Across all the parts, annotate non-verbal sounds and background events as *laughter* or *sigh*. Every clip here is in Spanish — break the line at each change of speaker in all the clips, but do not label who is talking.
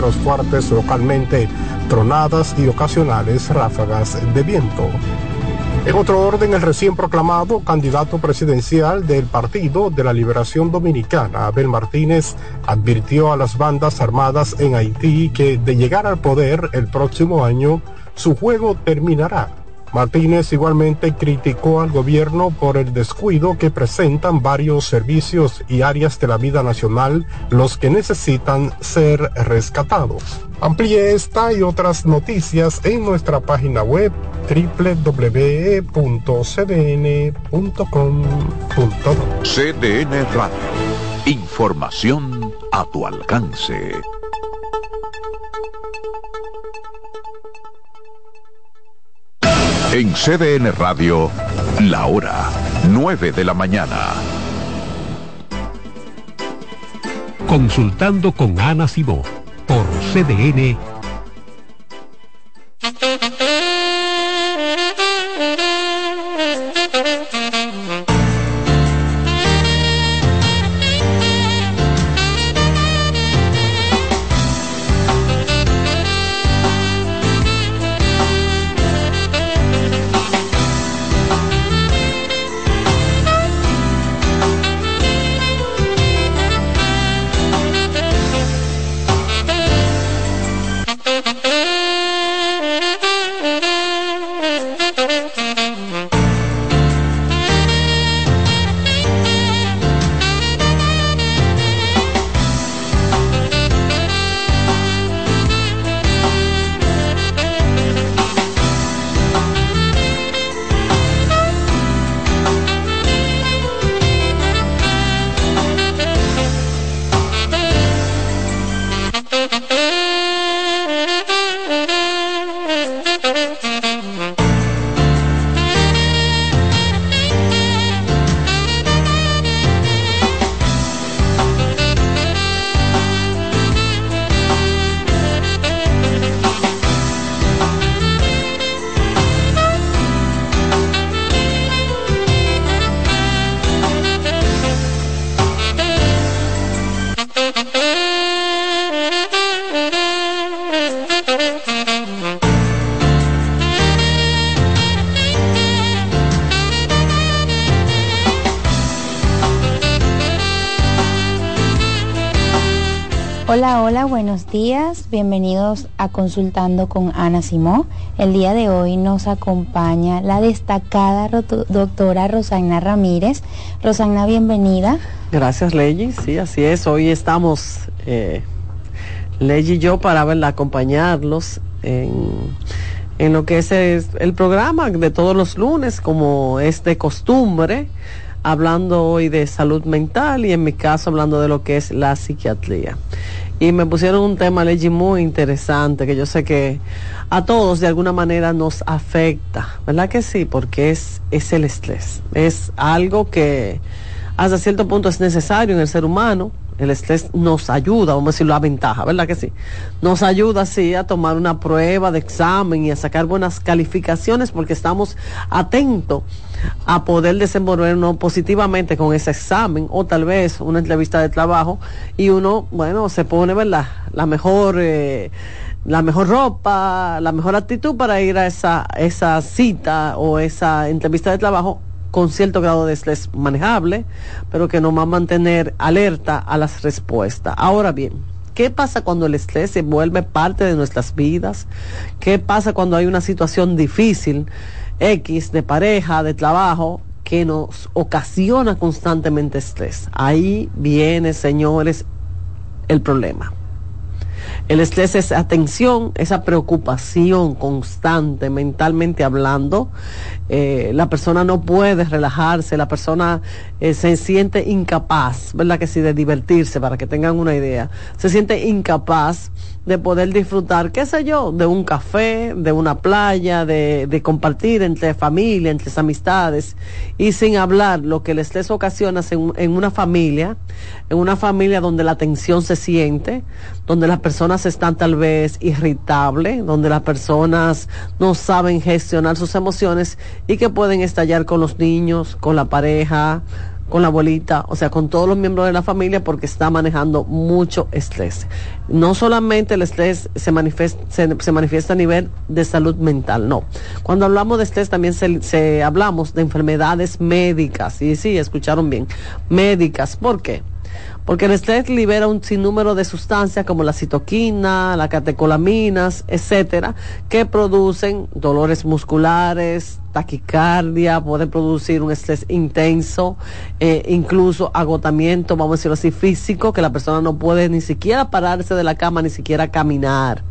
fuertes localmente, tronadas y ocasionales ráfagas de viento. En otro orden, el recién proclamado candidato presidencial del Partido de la Liberación Dominicana, Abel Martínez, advirtió a las bandas armadas en Haití que de llegar al poder el próximo año, su juego terminará Martínez igualmente criticó al gobierno por el descuido que presentan varios servicios y áreas de la vida nacional, los que necesitan ser rescatados. Amplíe esta y otras noticias en nuestra página web www.cdn.com.do.
CDN Radio. Información a tu alcance. En CDN Radio, la hora 9 de la mañana.
Consultando con Ana Simó por CDN
Bienvenidos a Consultando con Ana Simó. El día de hoy nos acompaña la destacada doctora Rosana Ramírez. Rosana, bienvenida.
Gracias, Ley. Sí, así es. Hoy estamos, eh, y yo, para verla, acompañarlos en lo que es el programa de todos los lunes, como es de costumbre hablando hoy de salud mental y en mi caso hablando de lo que es la psiquiatría y me pusieron un tema, Legi, muy interesante, que yo sé que a todos de alguna manera nos afecta, ¿verdad que sí? Porque es, es el estrés, es algo que hasta cierto punto es necesario en el ser humano, el estrés nos ayuda, vamos a decirlo, a ventaja, ¿verdad que sí? Nos ayuda, sí, a tomar una prueba de examen y a sacar buenas calificaciones porque estamos atentos a poder desenvolvernos positivamente con ese examen o tal vez una entrevista de trabajo y uno, bueno, se pone, ¿verdad? La mejor... Eh, la mejor ropa, la mejor actitud para ir a esa, esa cita o esa entrevista de trabajo con cierto grado de estrés manejable, pero que nos va a mantener alerta a las respuestas. Ahora bien, ¿qué pasa cuando el estrés se vuelve parte de nuestras vidas? ¿Qué pasa cuando hay una situación difícil, X, de pareja, de trabajo, que nos ocasiona constantemente estrés? Ahí viene, señores, el problema. El estrés es atención, esa preocupación constante mentalmente hablando. Eh, la persona no puede relajarse, la persona eh, se siente incapaz, ¿verdad que sí? De divertirse, para que tengan una idea. Se siente incapaz de poder disfrutar, qué sé yo, de un café, de una playa, de, de compartir entre familia, entre amistades, y sin hablar lo que el estrés ocasiona en, en una familia, en una familia donde la tensión se siente, donde las personas están tal vez irritables, donde las personas no saben gestionar sus emociones y que pueden estallar con los niños, con la pareja, con la abuelita, o sea, con todos los miembros de la familia porque está manejando mucho estrés. No solamente el estrés se manifiesta, se, manifiesta a nivel de salud mental, no. Cuando hablamos de estrés también se, hablamos de enfermedades médicas, y sí, escucharon bien, médicas. ¿Por qué? Porque el estrés libera un sinnúmero de sustancias como la citoquina, la catecolaminas, etcétera, que producen dolores musculares, taquicardia, puede producir un estrés intenso, eh, incluso agotamiento, vamos a decirlo así, físico, que la persona no puede ni siquiera pararse de la cama, ni siquiera caminar.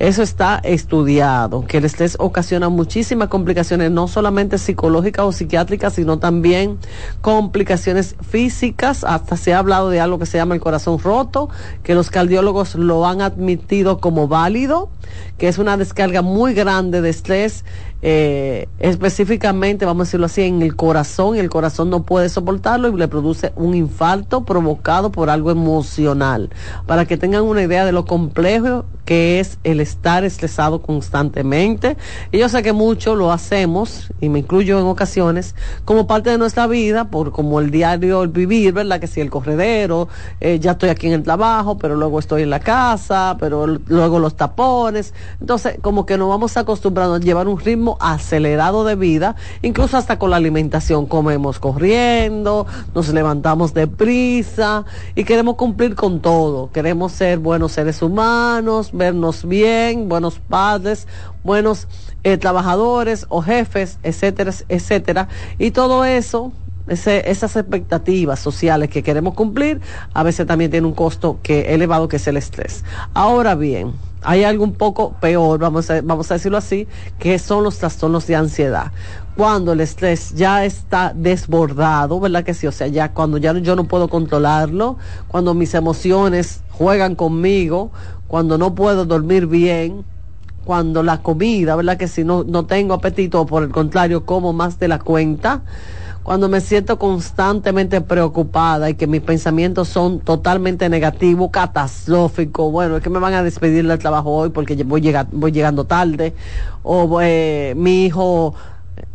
Eso está estudiado, que el estrés ocasiona muchísimas complicaciones, no solamente psicológicas o psiquiátricas, sino también complicaciones físicas. Hasta se ha hablado de algo que se llama el corazón roto, que los cardiólogos lo han admitido como válido, que es una descarga muy grande de estrés eh, específicamente, vamos a decirlo así, en el corazón, el corazón no puede soportarlo y le produce un infarto provocado por algo emocional. Para que tengan una idea de lo complejo que es el estar estresado constantemente. Y yo sé que mucho lo hacemos, y me incluyo en ocasiones, como parte de nuestra vida, por como el diario, el vivir, ¿verdad? Que si el corredero, eh, ya estoy aquí en el trabajo, pero luego estoy en la casa, pero luego los tapones. Entonces, como que nos vamos acostumbrando a llevar un ritmo acelerado de vida, incluso hasta con la alimentación. Comemos corriendo, nos levantamos deprisa y queremos cumplir con todo. Queremos ser buenos seres humanos, vernos bien, buenos padres, buenos eh, trabajadores o jefes, etcétera, etcétera. Y todo eso esas expectativas sociales que queremos cumplir, a veces también tiene un costo que elevado que es el estrés. Ahora bien, hay algo un poco peor, vamos a, vamos a decirlo así, que son los trastornos de ansiedad. Cuando el estrés ya está desbordado, ¿verdad que sí? O sea, ya cuando ya yo no puedo controlarlo, cuando mis emociones juegan conmigo, cuando no puedo dormir bien, cuando la comida, ¿verdad que si no, no tengo apetito o por el contrario como más de la cuenta, cuando me siento constantemente preocupada y que mis pensamientos son totalmente negativos, catastróficos, bueno, es que me van a despedir del trabajo hoy porque voy, voy llegando tarde, o eh, mi hijo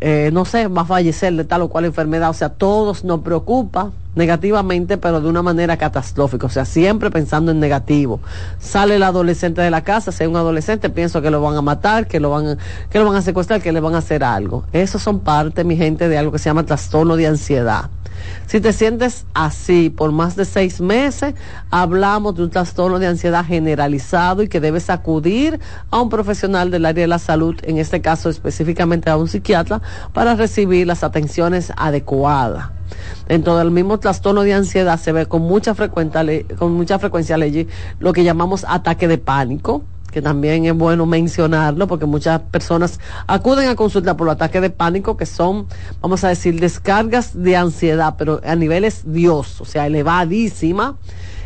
eh, no sé, va a fallecer de tal o cual enfermedad. O sea, todos nos preocupa negativamente, pero de una manera catastrófica. O sea, siempre pensando en negativo. Sale el adolescente de la casa, sea un adolescente, pienso que lo van a matar, que lo van, que lo van a secuestrar, que le van a hacer algo. Esos son parte, mi gente, de algo que se llama trastorno de ansiedad. Si te sientes así por más de seis meses, hablamos de un trastorno de ansiedad generalizado y que debes acudir a un profesional del área de la salud, en este caso específicamente a un psiquiatra, para recibir las atenciones adecuadas. Dentro del mismo trastorno de ansiedad se ve con mucha frecuencia, con mucha frecuencia lo que llamamos ataque de pánico que también es bueno mencionarlo porque muchas personas acuden a consulta por ataques de pánico que son, vamos a decir, descargas de ansiedad, pero a niveles Dios, o sea, elevadísima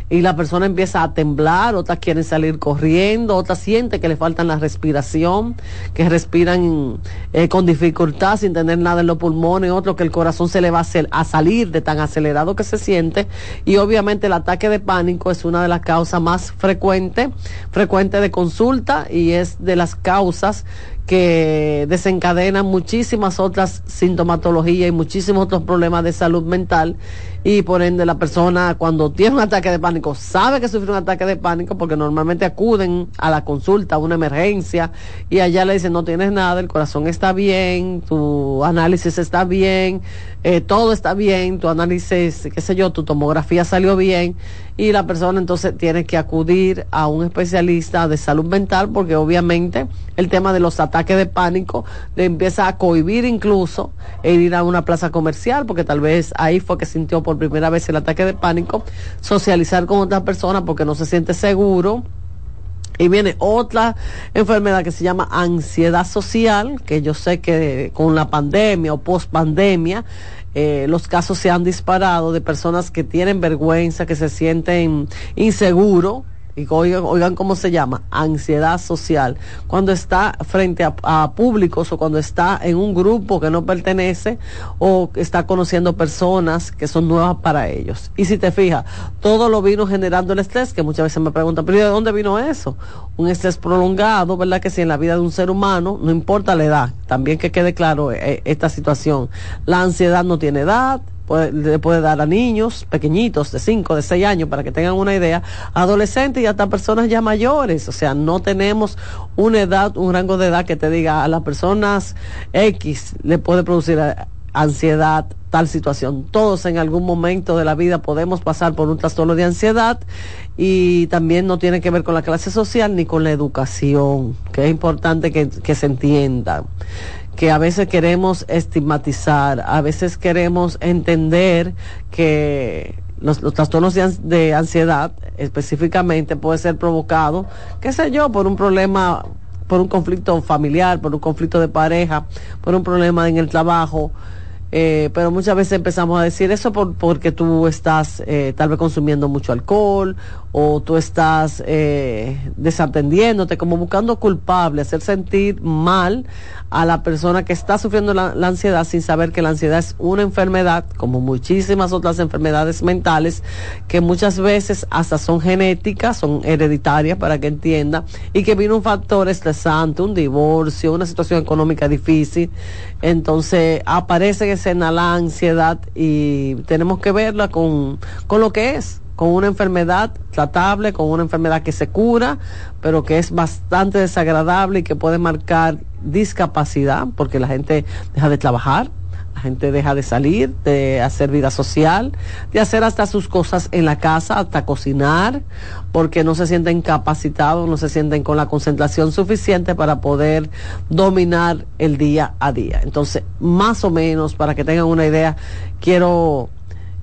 y la persona empieza a temblar, otras quieren salir corriendo, otras sienten que le faltan la respiración, que respiran eh, con dificultad sin tener nada en los pulmones, otro que el corazón se le va a, hacer, a salir de tan acelerado que se siente. Y obviamente el ataque de pánico es una de las causas más frecuentes, frecuente de consulta y es de las causas que desencadenan muchísimas otras sintomatologías y muchísimos otros problemas de salud mental y por ende la persona cuando tiene un ataque de pánico sabe que sufre un ataque de pánico porque normalmente acuden a la consulta, a una emergencia y allá le dicen no tienes nada, el corazón está bien, tu análisis está bien, eh, todo está bien, tu análisis, qué sé yo, tu tomografía salió bien y la persona entonces tiene que acudir a un especialista de salud mental porque obviamente el tema de los ataques de pánico le empieza a cohibir incluso e ir a una plaza comercial porque tal vez ahí fue que sintió por primera vez el ataque de pánico, socializar con otras personas porque no se siente seguro. Y viene otra enfermedad que se llama ansiedad social, que yo sé que con la pandemia o post pandemia, eh, los casos se han disparado de personas que tienen vergüenza, que se sienten inseguros y oigan, cómo se llama, ansiedad social, cuando está frente a, públicos o cuando está en un grupo que no pertenece o está conociendo personas que son nuevas para ellos. Y si te fijas, todo lo vino generando el estrés, que muchas veces me preguntan, pero ¿de dónde vino eso? Un estrés prolongado, ¿verdad? Que si en la vida de un ser humano, no importa la edad, también que quede claro eh, esta situación, la ansiedad no tiene edad, le puede dar a niños pequeñitos de 5, de 6 años, para que tengan una idea, adolescentes y hasta personas ya mayores. O sea, no tenemos una edad, un rango de edad que te diga a las personas X le puede producir ansiedad, tal situación. Todos en algún momento de la vida podemos pasar por un trastorno de ansiedad y también no tiene que ver con la clase social ni con la educación, que es importante que se entienda que a veces queremos estigmatizar, a veces queremos entender que los, trastornos de, ansiedad específicamente puede ser provocado, qué sé yo, por un problema, por un conflicto familiar, por un conflicto de pareja, por un problema en el trabajo, eh, pero muchas veces empezamos a decir eso por, porque tú estás eh, tal vez consumiendo mucho alcohol o tú estás eh, desatendiéndote, como buscando culpable, hacer sentir mal a la persona que está sufriendo la, ansiedad sin saber que la ansiedad es una enfermedad, como muchísimas otras enfermedades mentales, que muchas veces hasta son genéticas, son hereditarias para que entienda, y que viene un factor estresante, un divorcio, una situación económica difícil, entonces aparece en escena la ansiedad y tenemos que verla con, con lo que es con una enfermedad tratable, con una enfermedad que se cura, pero que es bastante desagradable y que puede marcar discapacidad, porque la gente deja de trabajar, la gente deja de salir, de hacer vida social, de hacer hasta sus cosas en la casa, hasta cocinar, porque no se sienten capacitados, no se sienten con la concentración suficiente para poder dominar el día a día. Entonces, más o menos, para que tengan una idea, quiero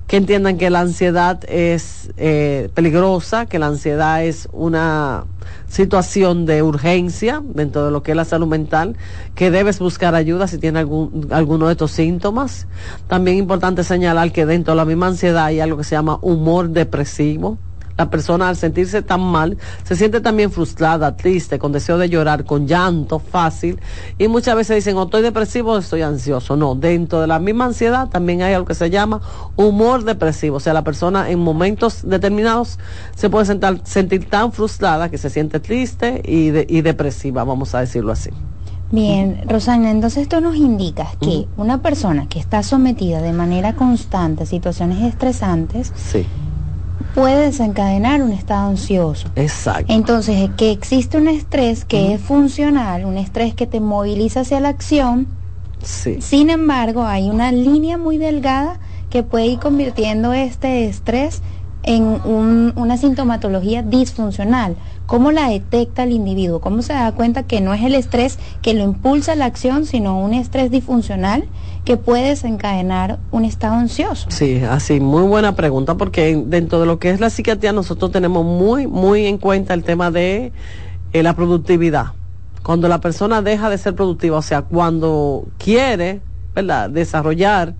que entiendan que la ansiedad es eh, peligrosa, que la ansiedad es una situación de urgencia dentro de lo que es la salud mental, que debes buscar ayuda si tienes algún, alguno de estos síntomas. También importante señalar que dentro de la misma ansiedad hay algo que se llama humor depresivo la persona al sentirse tan mal se siente también frustrada, triste, con deseo de llorar, con llanto fácil y muchas veces dicen o estoy depresivo o estoy ansioso. No, dentro de la misma ansiedad también hay algo que se llama humor depresivo, o sea, la persona en momentos determinados se puede sentir tan frustrada que se siente triste y, y depresiva, vamos a decirlo así.
Bien, Rosana, entonces esto nos indica que una persona que está sometida de manera constante a situaciones estresantes, sí puede desencadenar un estado ansioso.
Exacto.
Entonces, que existe un estrés que es funcional, un estrés que te moviliza hacia la acción. Sí. Sin embargo, hay una línea muy delgada que puede ir convirtiendo este estrés en una sintomatología disfuncional. ¿Cómo la detecta el individuo? ¿Cómo se da cuenta que no es el estrés que lo impulsa a la acción, sino un estrés disfuncional que puede desencadenar un estado ansioso?
Sí, así, muy buena pregunta, porque dentro de lo que es la psiquiatría nosotros tenemos muy, muy en cuenta el tema de eh, la productividad. Cuando la persona deja de ser productiva, o sea, cuando quiere, ¿verdad?, desarrollar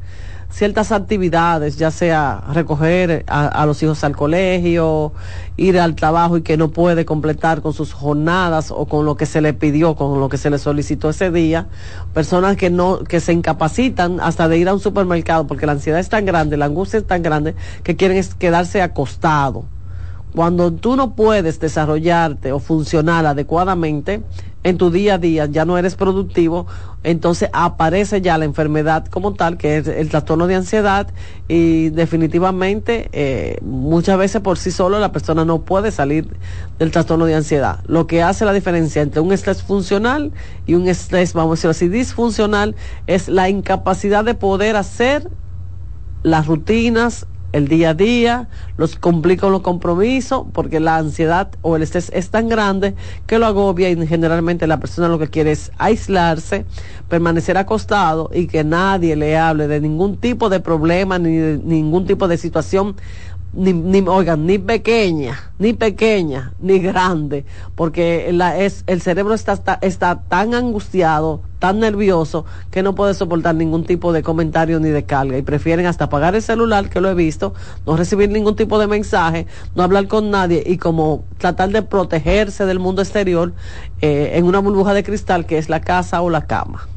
ciertas actividades, ya sea recoger a, los hijos al colegio, ir al trabajo y que no puede completar con sus jornadas o con lo que se le pidió, con lo que se le solicitó ese día, personas que no, que se incapacitan hasta de ir a un supermercado porque la ansiedad es tan grande, la angustia es tan grande que quieren quedarse acostado. Cuando tú no puedes desarrollarte o funcionar adecuadamente, en tu día a día, ya no eres productivo, entonces aparece ya la enfermedad como tal, que es el trastorno de ansiedad y definitivamente eh, muchas veces por sí solo la persona no puede salir del trastorno de ansiedad. Lo que hace la diferencia entre un estrés funcional y un estrés, vamos a decirlo así, disfuncional, es la incapacidad de poder hacer las rutinas, el día a día, los complica los compromisos, porque la ansiedad o el estrés es tan grande que lo agobia y generalmente la persona lo que quiere es aislarse, permanecer acostado y que nadie le hable de ningún tipo de problema ni de ningún tipo de situación ni, ni, oigan, ni pequeña, ni pequeña, ni grande, porque la, es, el cerebro está, está, está, tan angustiado, tan nervioso, que no puede soportar ningún tipo de comentario ni de carga y prefieren hasta apagar el celular, que lo he visto, no recibir ningún tipo de mensaje, no hablar con nadie y como tratar de protegerse del mundo exterior eh, en una burbuja de cristal que es la casa o la cama.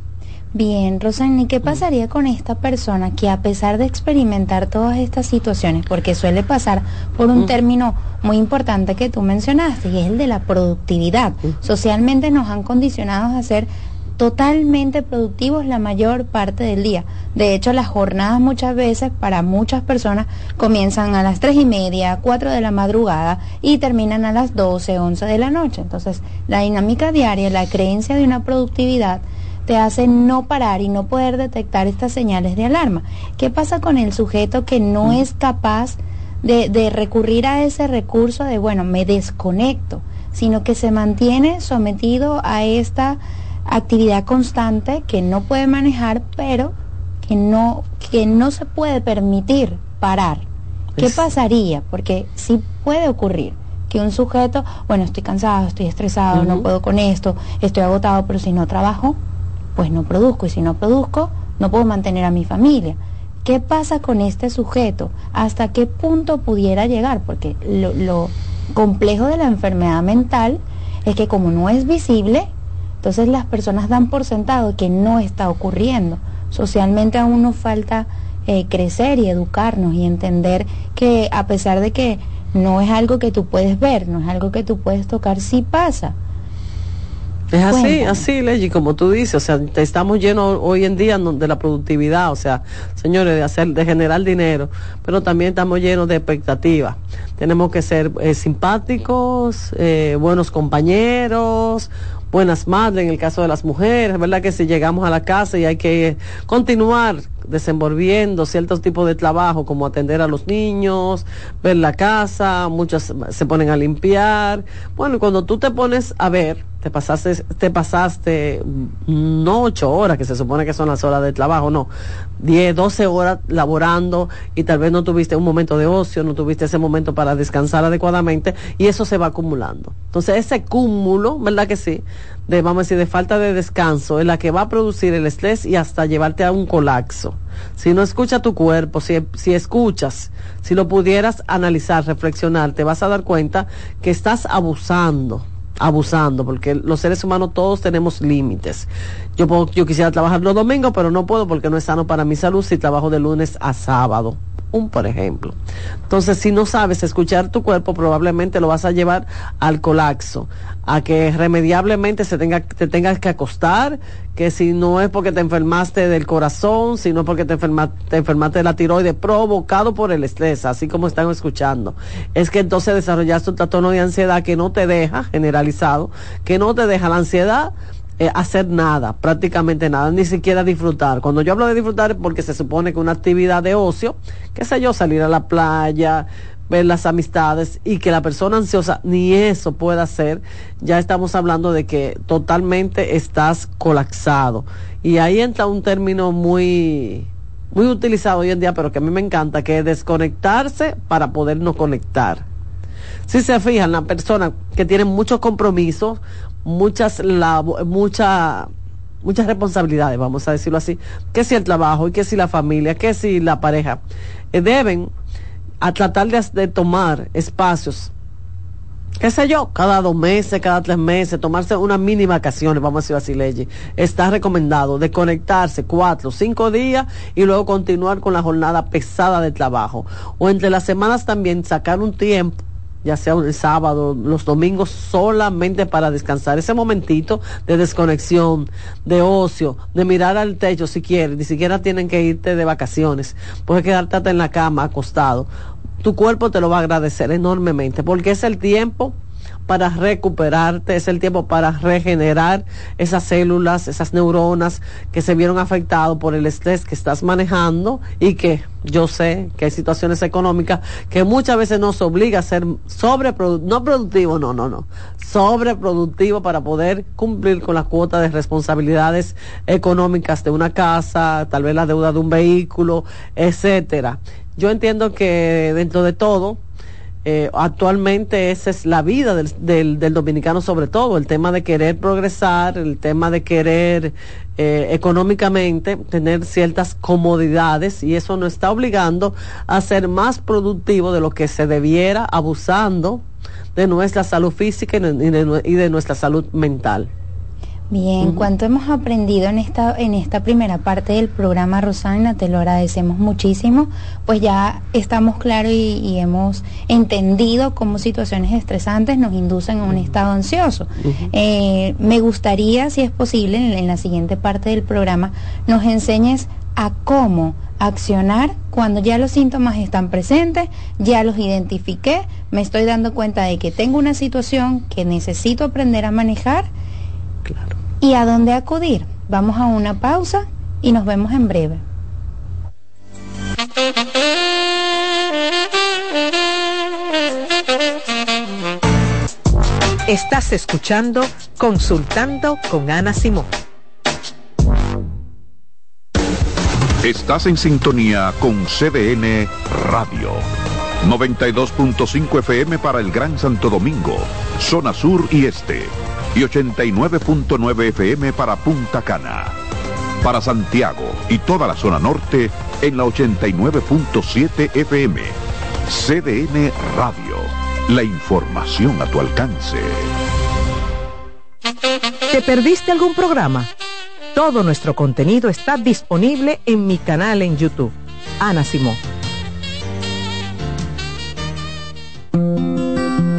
Bien, Rosani, ¿qué pasaría con esta persona que a pesar de experimentar todas estas situaciones, porque suele pasar por un término muy importante que tú mencionaste, y es el de la productividad. Socialmente nos han condicionado a hacer totalmente productivos la mayor parte del día. De hecho, las jornadas muchas veces para muchas personas comienzan a las tres y media, cuatro de la madrugada y terminan a las 12, 11 de la noche. Entonces, la dinámica diaria, la creencia de una productividad te hace no parar y no poder detectar estas señales de alarma. ¿Qué pasa con el sujeto que no mm. es capaz de, de recurrir a ese recurso de, bueno, me desconecto, sino que se mantiene sometido a esta actividad constante que no puede manejar, pero que no, que no se puede permitir parar. ¿Qué pasaría? Porque sí puede ocurrir que un sujeto, bueno, estoy cansado, estoy estresado, no puedo con esto, estoy agotado, pero si no trabajo, pues no produzco. Y si no produzco, no puedo mantener a mi familia. ¿Qué pasa con este sujeto? ¿Hasta qué punto pudiera llegar? Porque lo, complejo de la enfermedad mental es que como no es visible, entonces las personas dan por sentado que no está ocurriendo. Socialmente aún nos falta eh, crecer y educarnos y entender que a pesar de que no es algo que tú puedes ver, no es algo que tú puedes tocar, sí pasa.
Es así, así, Leggy, como tú dices, o sea, estamos llenos hoy en día de la productividad, o sea, señores, de hacer, de generar dinero, pero también estamos llenos de expectativas. Tenemos que ser eh, simpáticos, eh, buenos compañeros, buenas madres en el caso de las mujeres, ¿verdad? Que si llegamos a la casa y hay que continuar desenvolviendo ciertos tipos de trabajo como atender a los niños, ver la casa, muchas se ponen a limpiar. Bueno, cuando tú te pones a ver, te pasaste, te pasaste no ocho horas, que se supone que son las horas de trabajo, no, diez, doce horas laborando y tal vez no tuviste un momento de ocio, no tuviste ese momento para descansar adecuadamente y eso se va acumulando. Entonces ese cúmulo, ¿verdad que sí? De, vamos a decir, de falta de descanso es la que va a producir el estrés y hasta llevarte a un colapso. Si no escucha tu cuerpo, si, si escuchas, si lo pudieras analizar, reflexionar, te vas a dar cuenta que estás abusando abusando, porque los seres humanos todos tenemos límites. Yo, yo quisiera trabajar los domingos, pero no puedo porque no es sano para mi salud si trabajo de lunes a sábado un por ejemplo. Entonces, si no sabes escuchar tu cuerpo, probablemente lo vas a llevar al colapso, a que remediablemente se tenga, te tengas que acostar, que si no es porque te enfermaste del corazón, si no es porque te, te enfermaste de la tiroides, provocado por el estrés, así como están escuchando, es que entonces desarrollaste un trastorno de ansiedad que no te deja, generalizado, que no te deja la ansiedad, eh, hacer nada, prácticamente nada, ni siquiera disfrutar. Cuando yo hablo de disfrutar es porque se supone que una actividad de ocio, qué sé yo, salir a la playa, ver las amistades y que la persona ansiosa ni eso pueda hacer, ya estamos hablando de que totalmente estás colapsado. Y ahí entra un término muy muy utilizado hoy en día, pero que a mí me encanta, que es desconectarse para podernos conectar. Si se fijan, la persona que tiene muchos compromisos, muchas, mucha, muchas responsabilidades, vamos a decirlo así, que si el trabajo y que si la familia, que si la pareja, eh, deben a tratar de, tomar espacios qué sé yo, cada dos meses, cada tres meses, tomarse unas mini vacaciones, vamos a decirlo así, Ley. Está recomendado desconectarse cuatro, cinco días y luego continuar con la jornada pesada de trabajo. O entre las semanas también sacar un tiempo ya sea el sábado, los domingos, solamente para descansar. Ese momentito de desconexión, de ocio, de mirar al techo si quieres, ni siquiera tienen que irte de vacaciones, puedes quedarte en la cama acostado. Tu cuerpo te lo va a agradecer enormemente, porque es el tiempo para recuperarte, es el tiempo para regenerar esas células, esas neuronas que se vieron afectadas por el estrés que estás manejando y que yo sé que hay situaciones económicas que muchas veces nos obliga a ser sobreproductivo, no productivo, no, no, no, sobreproductivo para poder cumplir con la cuota de responsabilidades económicas de una casa, tal vez la deuda de un vehículo, etcétera. Yo entiendo que dentro de todo, eh, actualmente esa es la vida del, del, dominicano sobre todo, el tema de querer progresar, el tema de querer eh, económicamente tener ciertas comodidades y eso nos está obligando a ser más productivo de lo que se debiera, abusando de nuestra salud física y de, y de nuestra salud mental.
Bien, cuánto hemos aprendido en esta, en esta primera parte del programa, Rosana, te lo agradecemos muchísimo, pues ya estamos claros y, hemos entendido cómo situaciones estresantes nos inducen a un estado ansioso. Eh, me gustaría, si es posible, en, en la siguiente parte del programa, nos enseñes a cómo accionar cuando ya los síntomas están presentes, ya los identifiqué, me estoy dando cuenta de que tengo una situación que necesito aprender a manejar y a dónde acudir. Vamos a una pausa y nos vemos en breve.
Estás escuchando Consultando con Ana Simón.
Estás en sintonía con CDN Radio. 92.5 FM para el Gran Santo Domingo, zona sur y este. Y 89.9 FM para Punta Cana. Para Santiago y toda la zona norte en la 89.7 FM. CDN Radio. La información a tu alcance.
¿Te perdiste algún programa? Todo nuestro contenido está disponible en mi canal en YouTube. Ana Simón.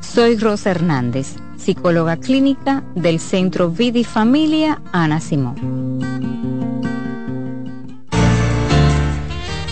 Soy Rosa Hernández, psicóloga clínica del Centro Vidi Familia Ana Simón.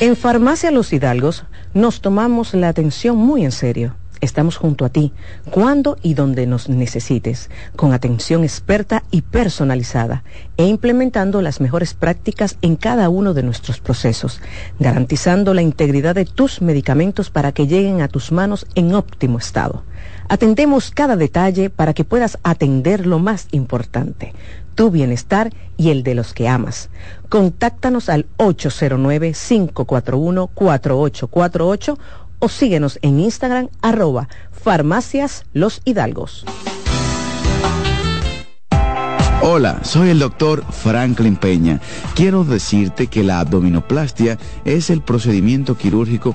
En Farmacia Los Hidalgos nos tomamos la atención muy en serio. Estamos junto a ti, cuando y donde nos necesites, con atención experta y personalizada, e implementando las mejores prácticas en cada uno de nuestros procesos, garantizando la integridad de tus medicamentos para que lleguen a tus manos en óptimo estado. Atendemos cada detalle para que puedas atender lo más importante, tu bienestar y el de los que amas. Contáctanos al 809-541-4848 o síguenos en Instagram arroba farmacias los hidalgos.
Hola, soy el doctor Franklin Peña. Quiero decirte que la abdominoplastia es el procedimiento quirúrgico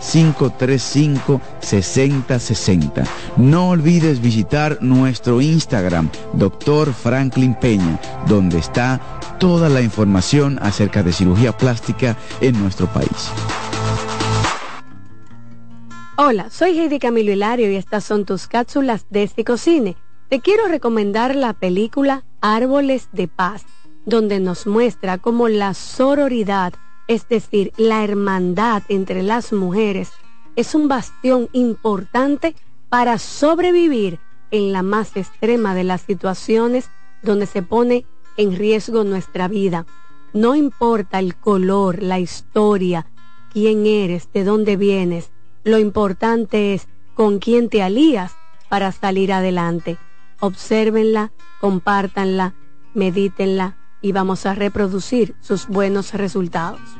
809-535-6060. No olvides visitar nuestro Instagram, Dr. Franklin Peña, donde está toda la información acerca de cirugía plástica en nuestro país.
Hola, soy Heidi Camilo Hilario y estas son tus cápsulas de este. Te quiero recomendar la película Árboles de Paz donde nos muestra cómo la sororidad, es decir, la hermandad entre las mujeres, es un bastión importante para sobrevivir en la más extrema de las situaciones donde se pone en riesgo nuestra vida. No importa el color, la historia, quién eres, de dónde vienes, lo importante es con quién te alías para salir adelante. Obsérvenla, compártanla, medítenla y vamos a reproducir sus buenos resultados.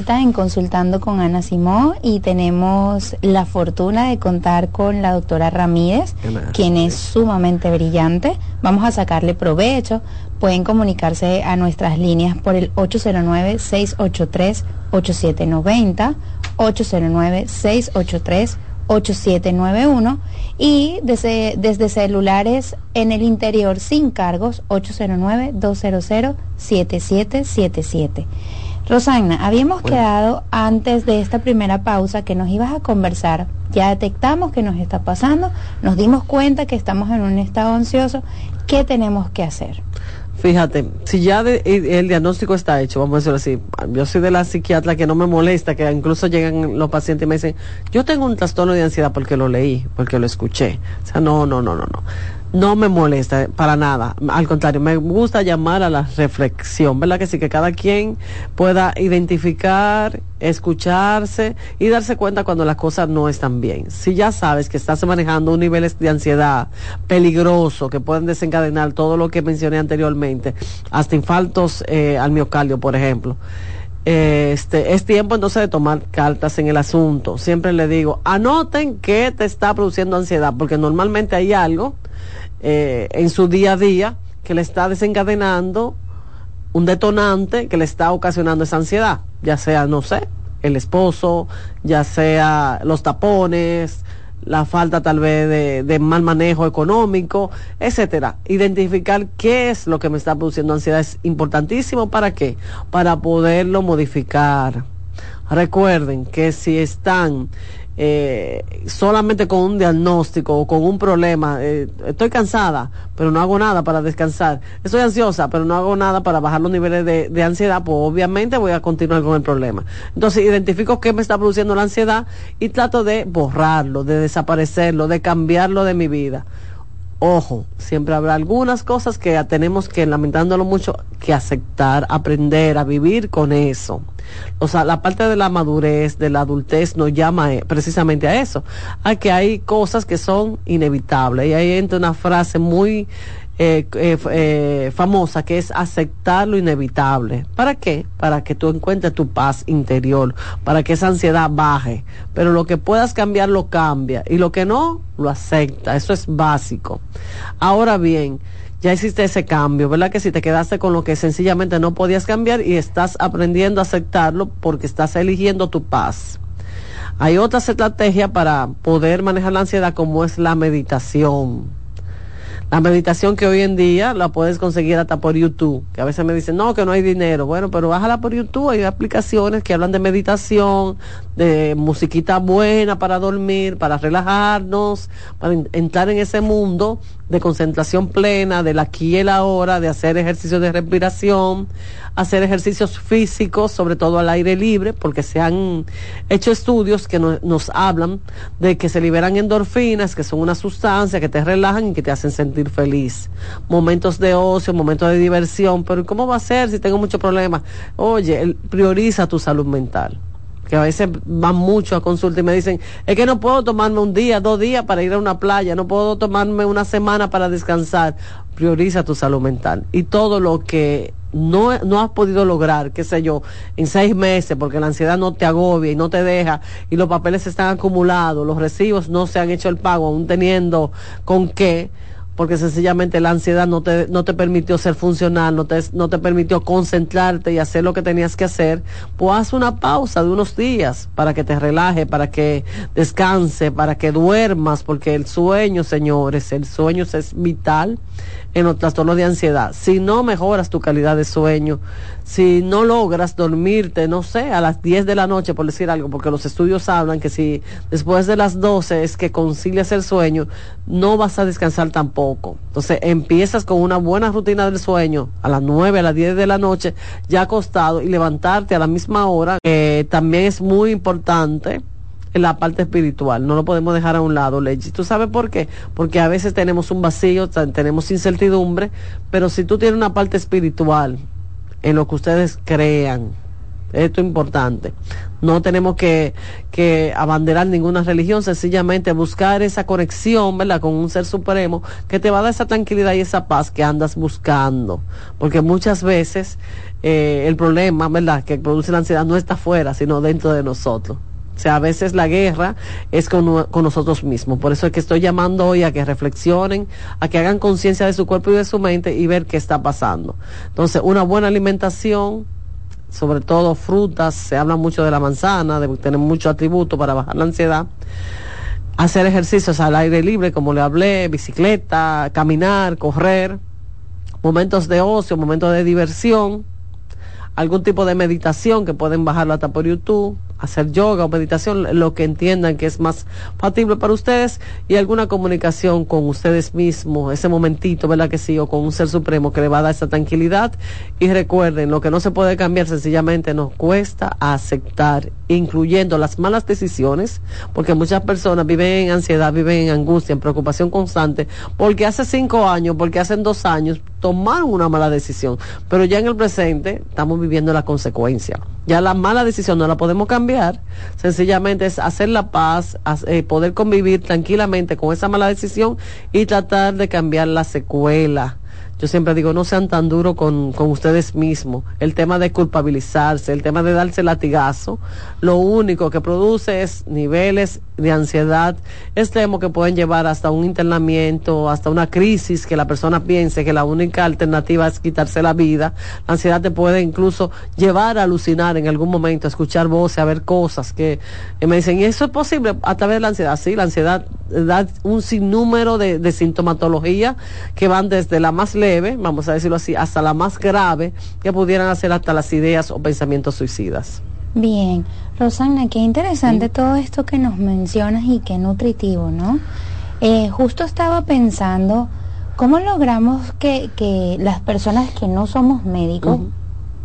Vuelta en Consultando con Ana Simó y tenemos la fortuna de contar con la doctora Ramírez, quien es sumamente brillante. Vamos a sacarle provecho. Pueden comunicarse a nuestras líneas por el 809-683-8790, 809-683-8791 y desde, desde celulares en el interior sin cargos 809-200-7777. Rosana, habíamos quedado antes de esta primera pausa que nos ibas a conversar. Ya detectamos que nos está pasando, nos dimos cuenta que estamos en un estado ansioso. ¿Qué tenemos que hacer?
Fíjate, si ya el diagnóstico está hecho, vamos a decirlo así, yo soy de la psiquiatra que no me molesta, que incluso llegan los pacientes y me dicen, yo tengo un trastorno de ansiedad porque lo leí, porque lo escuché. O sea, no, no, no, no, no no me molesta para nada. Al contrario, me gusta llamar a la reflexión, ¿verdad? Que sí, que cada quien pueda identificar, escucharse y darse cuenta cuando las cosas no están bien. Si ya sabes que estás manejando un nivel de ansiedad peligroso que pueden desencadenar todo lo que mencioné anteriormente, hasta infartos eh, al miocardio, por ejemplo. Este, es tiempo entonces de tomar cartas en el asunto. Siempre le digo, anoten qué te está produciendo ansiedad, porque normalmente hay algo eh, en su día a día que le está desencadenando un detonante que le está ocasionando esa ansiedad, ya sea, no sé, el esposo, ya sea los tapones, la falta tal vez de, mal manejo económico, etcétera. Identificar qué es lo que me está produciendo ansiedad es importantísimo. ¿Para qué? Para poderlo modificar. Recuerden que si están eh, solamente con un diagnóstico o con un problema, eh, estoy cansada, pero no hago nada para descansar, estoy ansiosa, pero no hago nada para bajar los niveles de, de ansiedad, pues obviamente voy a continuar con el problema. Entonces identifico qué me está produciendo la ansiedad y trato de borrarlo, de desaparecerlo, de cambiarlo de mi vida. Ojo, siempre habrá algunas cosas que tenemos que, lamentándolo mucho, que aceptar, aprender a vivir con eso. O sea, la parte de la madurez, de la adultez nos llama eh, precisamente a eso, a que hay cosas que son inevitables. Y ahí entra una frase muy eh, eh, eh, famosa que es aceptar lo inevitable. ¿Para qué? Para que tú encuentres tu paz interior, para que esa ansiedad baje. Pero lo que puedas cambiar lo cambia y lo que no, lo acepta. Eso es básico. Ahora bien, ya hiciste ese cambio, ¿verdad? Que si te quedaste con lo que sencillamente no podías cambiar y estás aprendiendo a aceptarlo porque estás eligiendo tu paz. Hay otras estrategias para poder manejar la ansiedad como es la meditación La meditación que hoy en día la puedes conseguir hasta por YouTube, que a veces me dicen, no, que no hay dinero. Bueno, pero bájala por YouTube, hay aplicaciones que hablan de meditación, de musiquita buena para dormir, para relajarnos, para entrar en ese mundo de concentración plena, del aquí y el ahora, de hacer ejercicios de respiración, hacer ejercicios físicos, sobre todo al aire libre, porque se han hecho estudios que nos hablan de que se liberan endorfinas, que son una sustancia que te relajan y que te hacen sentir feliz. Momentos de ocio, momentos de diversión, pero ¿cómo va a ser si tengo muchos problemas? Oye, prioriza tu salud mental que a veces van mucho a consulta y me dicen, es que no puedo tomarme un día, dos días para ir a una playa, no puedo tomarme una semana para descansar. Prioriza tu salud mental. Y todo lo que no, no has podido lograr, qué sé yo, en seis meses, porque la ansiedad no te agobia y no te deja, y los papeles están acumulados, los recibos no se han hecho el pago, aún teniendo con qué, porque sencillamente la ansiedad no te, no te permitió ser funcional, no te, no te permitió concentrarte y hacer lo que tenías que hacer, pues haz una pausa de unos días para que te relaje, para que descanse, para que duermas, porque el sueño, señores, el sueño es vital en los trastornos de ansiedad. Si no mejoras tu calidad de sueño, si no logras dormirte, no sé, a las 10 de la noche, por decir algo, porque los estudios hablan que si después de las 12 es que concilias el sueño, no vas a descansar tampoco. Entonces empiezas con una buena rutina del sueño a las 9, a las 10 de la noche, ya acostado y levantarte a la misma hora, que también es muy importante la parte espiritual. No lo podemos dejar a un lado, Lechi. ¿Tú sabes por qué? Porque a veces tenemos un vacío, tenemos incertidumbre, pero si tú tienes una parte espiritual en lo que ustedes crean, esto es importante. No tenemos que, que abanderar ninguna religión, sencillamente buscar esa conexión, ¿verdad? Con un ser supremo que te va a dar esa tranquilidad y esa paz que andas buscando. Porque muchas veces eh, el problema, ¿verdad? Que produce la ansiedad no está afuera, sino dentro de nosotros. O sea, a veces la guerra es con, nosotros mismos. Por eso es que estoy llamando hoy a que reflexionen, a que hagan conciencia de su cuerpo y de su mente y ver qué está pasando. Entonces, una buena alimentación, sobre todo frutas, se habla mucho de la manzana, de tener mucho atributo para bajar la ansiedad. Hacer ejercicios al aire libre, como le hablé, bicicleta, caminar, correr, momentos de ocio, momentos de diversión, algún tipo de meditación que pueden bajarlo hasta por YouTube hacer yoga o meditación, lo que entiendan que es más factible para ustedes y alguna comunicación con ustedes mismos, ese momentito, ¿verdad que sí? O con un ser supremo que le va a dar esa tranquilidad. Y recuerden, lo que no se puede cambiar sencillamente nos cuesta aceptar, incluyendo las malas decisiones, porque muchas personas viven en ansiedad, viven en angustia, en preocupación constante, porque hace cinco años, porque hace dos años tomaron una mala decisión, pero ya en el presente estamos viviendo la consecuencia. Ya la mala decisión no la podemos cambiar, sencillamente es hacer la paz, eh, poder convivir tranquilamente con esa mala decisión y tratar de cambiar la secuela yo siempre digo, no sean tan duros con, con ustedes mismos. El tema de culpabilizarse, el tema de darse latigazo, lo único que produce es niveles de ansiedad extremo que pueden llevar hasta un internamiento, hasta una crisis, que la persona piense que la única alternativa es quitarse la vida. La ansiedad te puede incluso llevar a alucinar en algún momento, a escuchar voces, a ver cosas que, me dicen, ¿y eso es posible a través de la ansiedad? Sí, la ansiedad da un sinnúmero de, de sintomatología que van desde la más leve vamos a decirlo así, hasta la más grave, que pudieran hacer hasta las ideas o pensamientos suicidas.
Bien, Rosana, qué interesante todo esto que nos mencionas y qué nutritivo, ¿no? Eh, justo estaba pensando, ¿cómo logramos que, que, las personas que no somos médicos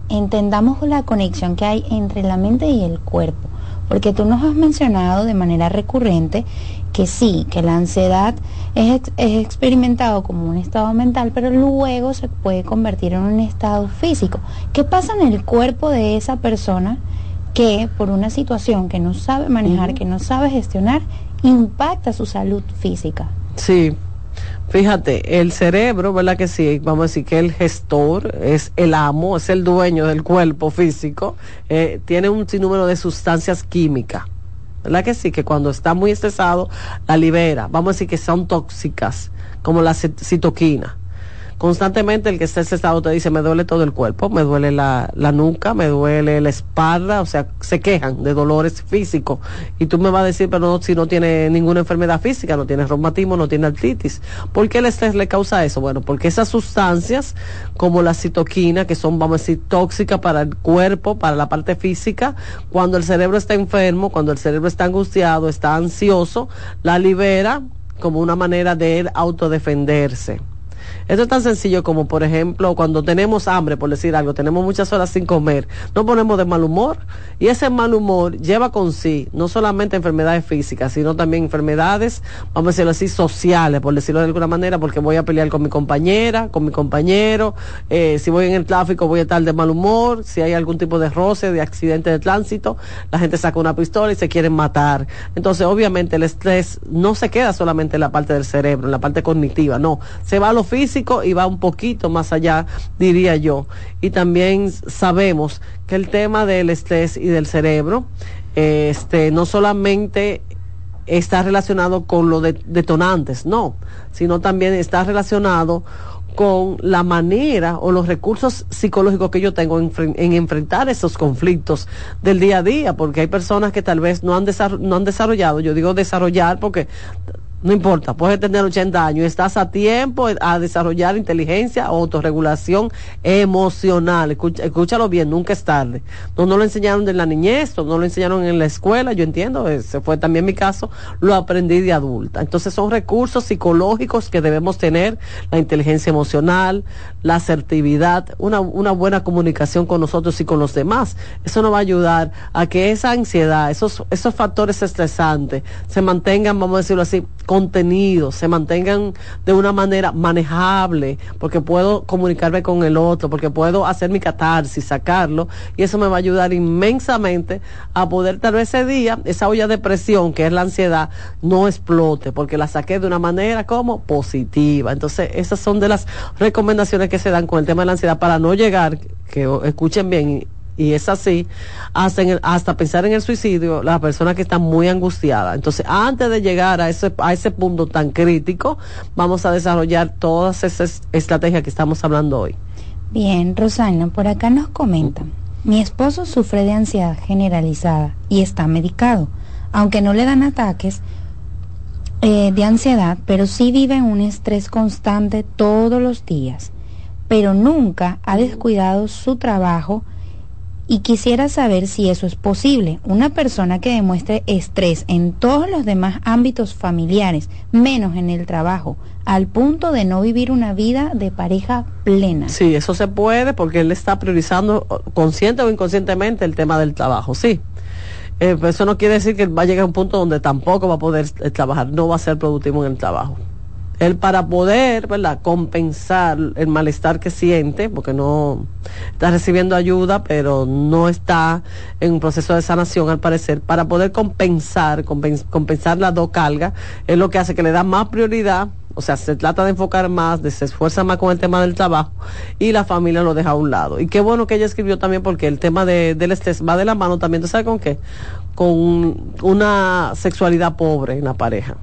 entendamos la conexión que hay entre la mente y el cuerpo? Porque tú nos has mencionado de manera recurrente que sí, que la ansiedad es, es, experimentado como un estado mental, pero luego se puede convertir en un estado físico. ¿Qué pasa en el cuerpo de esa persona que por una situación que no sabe manejar, que no sabe gestionar, impacta su salud física?
Sí. Fíjate, el cerebro, ¿verdad que sí? Vamos a decir que el gestor es el amo, es el dueño del cuerpo físico, eh, tiene un sinnúmero de sustancias químicas ¿verdad que sí? Que cuando está muy estresado, la libera. Vamos a decir que son tóxicas, como la citoquina. Constantemente el que ese estado te dice, me duele todo el cuerpo, me duele la, la nuca, me duele la espalda, o sea, se quejan de dolores físicos. Y tú me vas a decir, pero no, si no tiene ninguna enfermedad física, no tiene reumatismo, no tiene artritis. ¿Por qué el estrés le causa eso? Bueno, porque esas sustancias como la citoquina, que son, vamos a decir, tóxicas para el cuerpo, para la parte física, cuando el cerebro está enfermo, cuando el cerebro está angustiado, está ansioso, la libera como una manera de autodefenderse. Esto es tan sencillo como, por ejemplo, cuando tenemos hambre, por decir algo, tenemos muchas horas sin comer, nos ponemos de mal humor y ese mal humor lleva con sí no solamente enfermedades físicas, sino también enfermedades, vamos a decirlo así, sociales, por decirlo de alguna manera, porque voy a pelear con mi compañera, con mi compañero, eh, si voy en el tráfico voy a estar de mal humor, si hay algún tipo de roce, de accidente de tránsito, la gente saca una pistola y se quieren matar. Entonces, obviamente, el estrés no se queda solamente en la parte del cerebro, en la parte cognitiva, no, se va a lo físico y va un poquito más allá, diría yo. Y también sabemos que el tema del estrés y del cerebro, este, no solamente está relacionado con lo de detonantes, no, sino también está relacionado con la manera o los recursos psicológicos que yo tengo en, en, enfrentar esos conflictos del día a día, porque hay personas que tal vez no han, no han desarrollado, yo digo desarrollar porque no importa, puedes tener 80 años, estás a tiempo a desarrollar inteligencia o autorregulación emocional. escúchalo bien, nunca es tarde. No, no lo enseñaron de la niñez, no lo enseñaron en la escuela, yo entiendo, ese fue también mi caso, lo aprendí de adulta. Entonces son recursos psicológicos que debemos tener, la inteligencia emocional, la asertividad, una, una buena comunicación con nosotros y con los demás. Eso nos va a ayudar a que esa ansiedad, esos, esos factores estresantes se mantengan, vamos a decirlo así, contenidos, se mantengan de una manera manejable, porque puedo comunicarme con el otro, porque puedo hacer mi catarsis, sacarlo, y eso me va a ayudar inmensamente a poder tal vez ese día, esa olla de presión que es la ansiedad, no explote, porque la saqué de una manera como positiva. Entonces, esas son de las recomendaciones que se dan con el tema de la ansiedad para no llegar, que escuchen bien, y es así, hasta, hasta pensar en el suicidio, la persona que está muy angustiada. Entonces, antes de llegar a ese, a ese punto tan crítico, vamos a desarrollar todas esas estrategias que estamos hablando hoy.
Bien, Rosana, por acá nos comentan. Mi esposo sufre de ansiedad generalizada y está medicado, aunque no le dan ataques eh, de ansiedad, pero sí vive en un estrés constante todos los días, pero nunca ha descuidado su trabajo y quisiera saber si eso es posible. Una persona que demuestre estrés en todos los demás ámbitos familiares, menos en el trabajo, al punto de no vivir una vida de pareja plena.
Sí, eso se puede porque él está priorizando consciente o inconscientemente el tema del trabajo, sí. Eh, eso no quiere decir que va a llegar a un punto donde tampoco va a poder eh, trabajar, no va a ser productivo en el trabajo él para poder, ¿verdad?, compensar el malestar que siente, porque no está recibiendo ayuda, pero no está en un proceso de sanación al parecer, para poder compensar, compensar las dos es lo que hace que le da más prioridad, o sea, se trata de enfocar más, de se esfuerza más con el tema del trabajo y la familia lo deja a un lado. Y qué bueno que ella escribió también porque el tema de, del estrés va de la mano también, ¿tú sabes con qué? Con una sexualidad pobre en la pareja.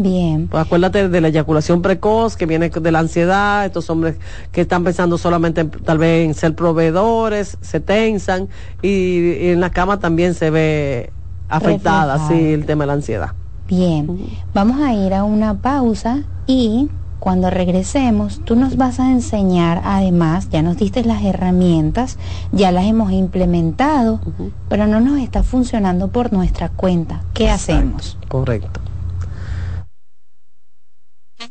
Bien.
Pues acuérdate de la eyaculación precoz que viene de la ansiedad, estos hombres que están pensando solamente tal vez en ser proveedores, se tensan y, en la cama también se ve afectada así el tema de la ansiedad.
Bien, vamos a ir a una pausa y cuando regresemos tú nos vas a enseñar, además, ya nos diste las herramientas, ya las hemos implementado, pero no nos está funcionando por nuestra cuenta. ¿Qué hacemos?
Correcto.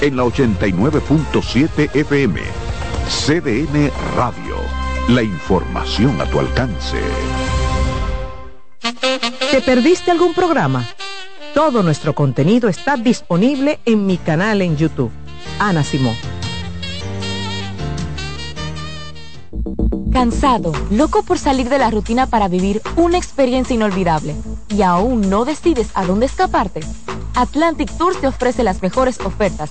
en la 89.7 FM. CDN Radio. La información a tu alcance.
¿Te perdiste algún programa? Todo nuestro contenido está disponible en mi canal en YouTube. Ana Simón.
Cansado, loco por salir de la rutina para vivir una experiencia inolvidable y aún no decides a dónde escaparte. Atlantic Tours te ofrece las mejores ofertas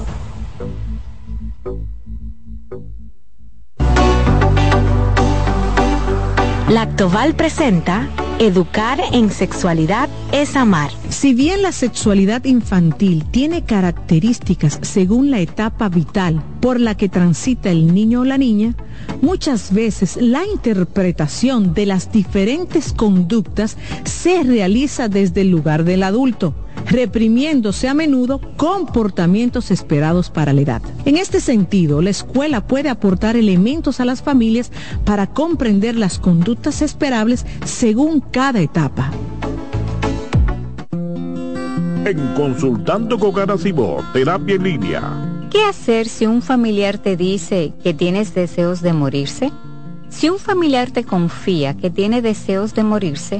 Lactoval presenta Educar en sexualidad es amar.
Si bien la sexualidad infantil tiene características según la etapa vital por la que transita el niño o la niña, muchas veces la interpretación de las diferentes conductas se realiza desde el lugar del adulto reprimiéndose a menudo comportamientos esperados para la edad. En este sentido, la escuela puede aportar elementos a las familias para comprender las conductas esperables según cada etapa.
En Consultando con Garacimo, Terapia en Línea.
¿Qué hacer si un familiar te dice que tienes deseos de morirse? Si un familiar te confía que tiene deseos de morirse,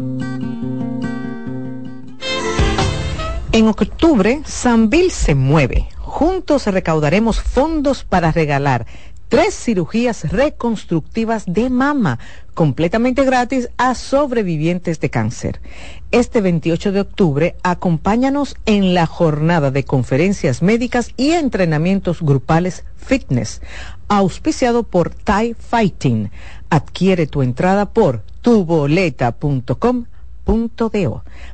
En octubre, Sanvil se mueve. Juntos recaudaremos fondos para regalar tres cirugías reconstructivas de mama completamente gratis a sobrevivientes de cáncer. Este 28 de octubre, acompáñanos en la jornada de conferencias médicas y entrenamientos grupales fitness, auspiciado por Thai Fighting. Adquiere tu entrada por tuboleta.com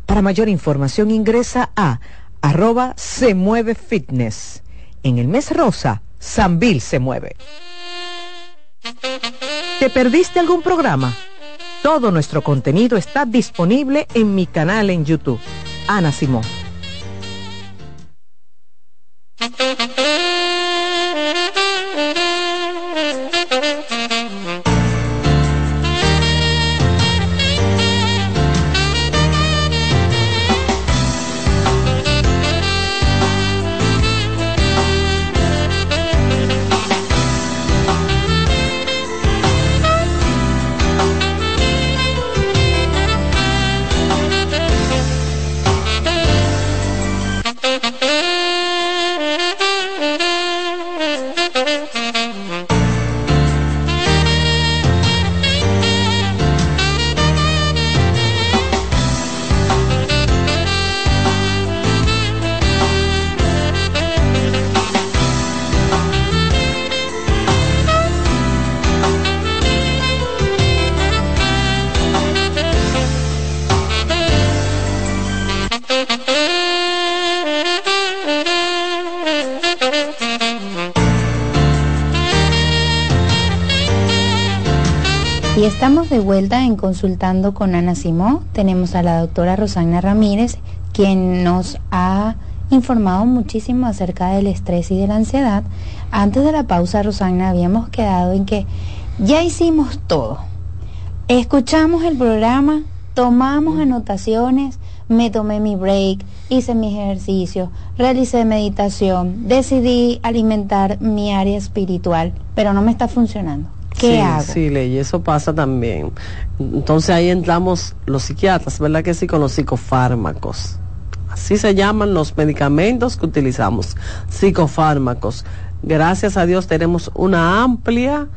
para mayor información ingresa a arroba se mueve fitness. En el mes rosa, Sambil se mueve. ¿Te perdiste algún programa? Todo nuestro contenido está disponible en mi canal en YouTube. Ana Simón.
Estamos de vuelta en Consultando con Ana Simó. Tenemos a la doctora Rosana Ramírez, quien nos ha informado muchísimo acerca del estrés y de la ansiedad. Antes de la pausa, Rosana, habíamos quedado en que ya hicimos todo. Escuchamos el programa, tomamos anotaciones, me tomé mi break, hice mis ejercicios, realicé meditación, decidí alimentar mi área espiritual, pero no me está funcionando. ¿Qué
sí,
hago?
Sí, Ley, eso pasa también. Entonces ahí entramos los psiquiatras, ¿verdad que sí? Con los psicofármacos. Así se llaman los medicamentos que utilizamos, psicofármacos. Gracias a Dios tenemos una amplia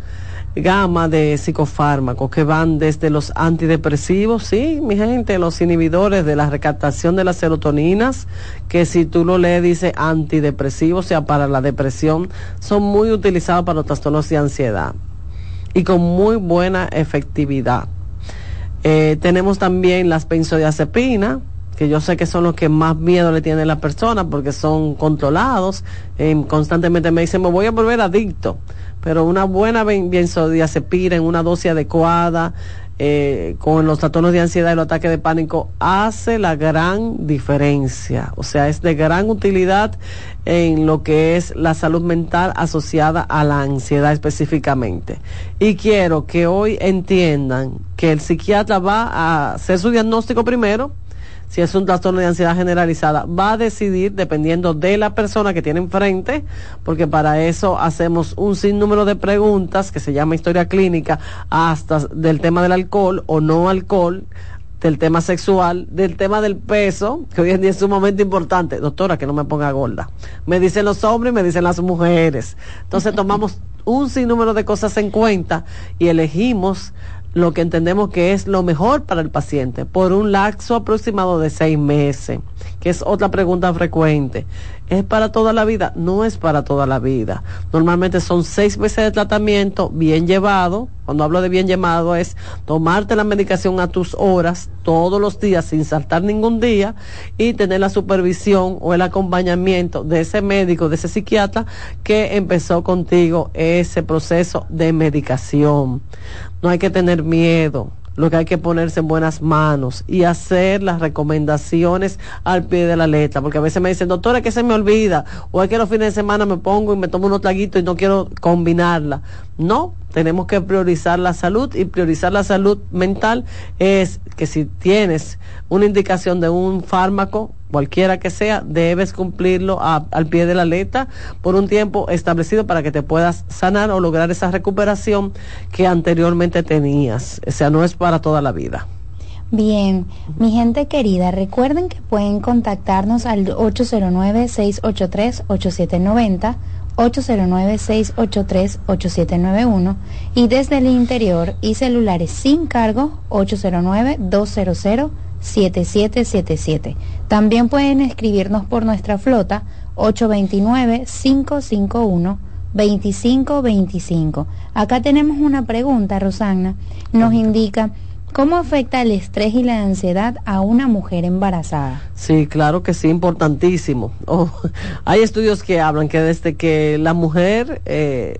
gama de psicofármacos que van desde los antidepresivos, sí, mi gente, los inhibidores de la recaptación de las serotoninas, que si tú lo lees dice antidepresivos, o sea, para la depresión, son muy utilizados para los trastornos de ansiedad y con muy buena efectividad. Eh, tenemos también las benzodiazepinas, que yo sé que son los que más miedo le tiene la persona porque son controlados. Eh, constantemente me dicen, me voy a volver adicto. Pero una buena benzodiazepina en una dosis adecuada, eh, con los trastornos de ansiedad y los ataques de pánico, hace la gran diferencia. O sea, es de gran utilidad en lo que es la salud mental asociada a la ansiedad específicamente. Y quiero que hoy entiendan que el psiquiatra va a hacer su diagnóstico primero, si es un trastorno de ansiedad generalizada, va a decidir dependiendo de la persona que tiene enfrente, porque para eso hacemos un sinnúmero de preguntas que se llama historia clínica, hasta del tema del alcohol o no alcohol, del tema sexual, del tema del peso, que hoy en día es sumamente importante. Doctora, que no me ponga gorda. Me dicen los hombres y me dicen las mujeres. Entonces tomamos un sinnúmero de cosas en cuenta y elegimos lo que entendemos que es lo mejor para el paciente por un lapso aproximado de seis meses, que es otra pregunta frecuente. ¿Es para toda la vida? No es para toda la vida. Normalmente son seis meses de tratamiento bien llevado. Cuando hablo de bien llevado es tomarte la medicación a tus horas todos los días sin saltar ningún día y tener la supervisión o el acompañamiento de ese médico, de ese psiquiatra que empezó contigo ese proceso de medicación. No hay que tener miedo lo que hay que ponerse en buenas manos y hacer las recomendaciones al pie de la letra, porque a veces me dicen, doctora, que se me olvida, o es que los fines de semana me pongo y me tomo unos traguitos y no quiero combinarla. No, tenemos que priorizar la salud y priorizar la salud mental es que si tienes una indicación de un fármaco, cualquiera que sea, debes cumplirlo a- al pie de la letra por un tiempo establecido para que te puedas sanar o lograr esa recuperación que anteriormente tenías. O sea, no es para toda la vida.
Bien, mi gente querida, recuerden que pueden contactarnos al 809-683-8790, 809-683-8791 y desde el interior y celulares sin cargo 809-200-7777. También pueden escribirnos por nuestra flota 829-551-2525. Acá tenemos una pregunta, Rosana. Nos indica... ¿Cómo afecta el estrés y la ansiedad a una mujer embarazada?
Sí, claro que sí, importantísimo. *laughs* Oh, hay estudios que hablan que desde que la mujer eh,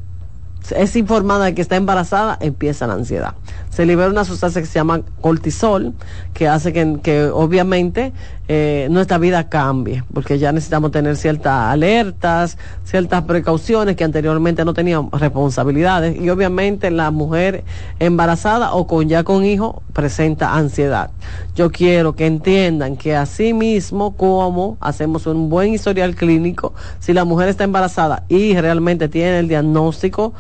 es informada de que está embarazada, empieza la ansiedad. Se libera una sustancia que se llama cortisol, que hace que, que obviamente eh, nuestra vida cambie, porque ya necesitamos tener ciertas alertas, ciertas precauciones que anteriormente no teníamos responsabilidades. Y obviamente la mujer embarazada o con ya con hijo presenta ansiedad. Yo quiero que entiendan que así mismo como hacemos un buen historial clínico, si la mujer está embarazada y realmente tiene el diagnóstico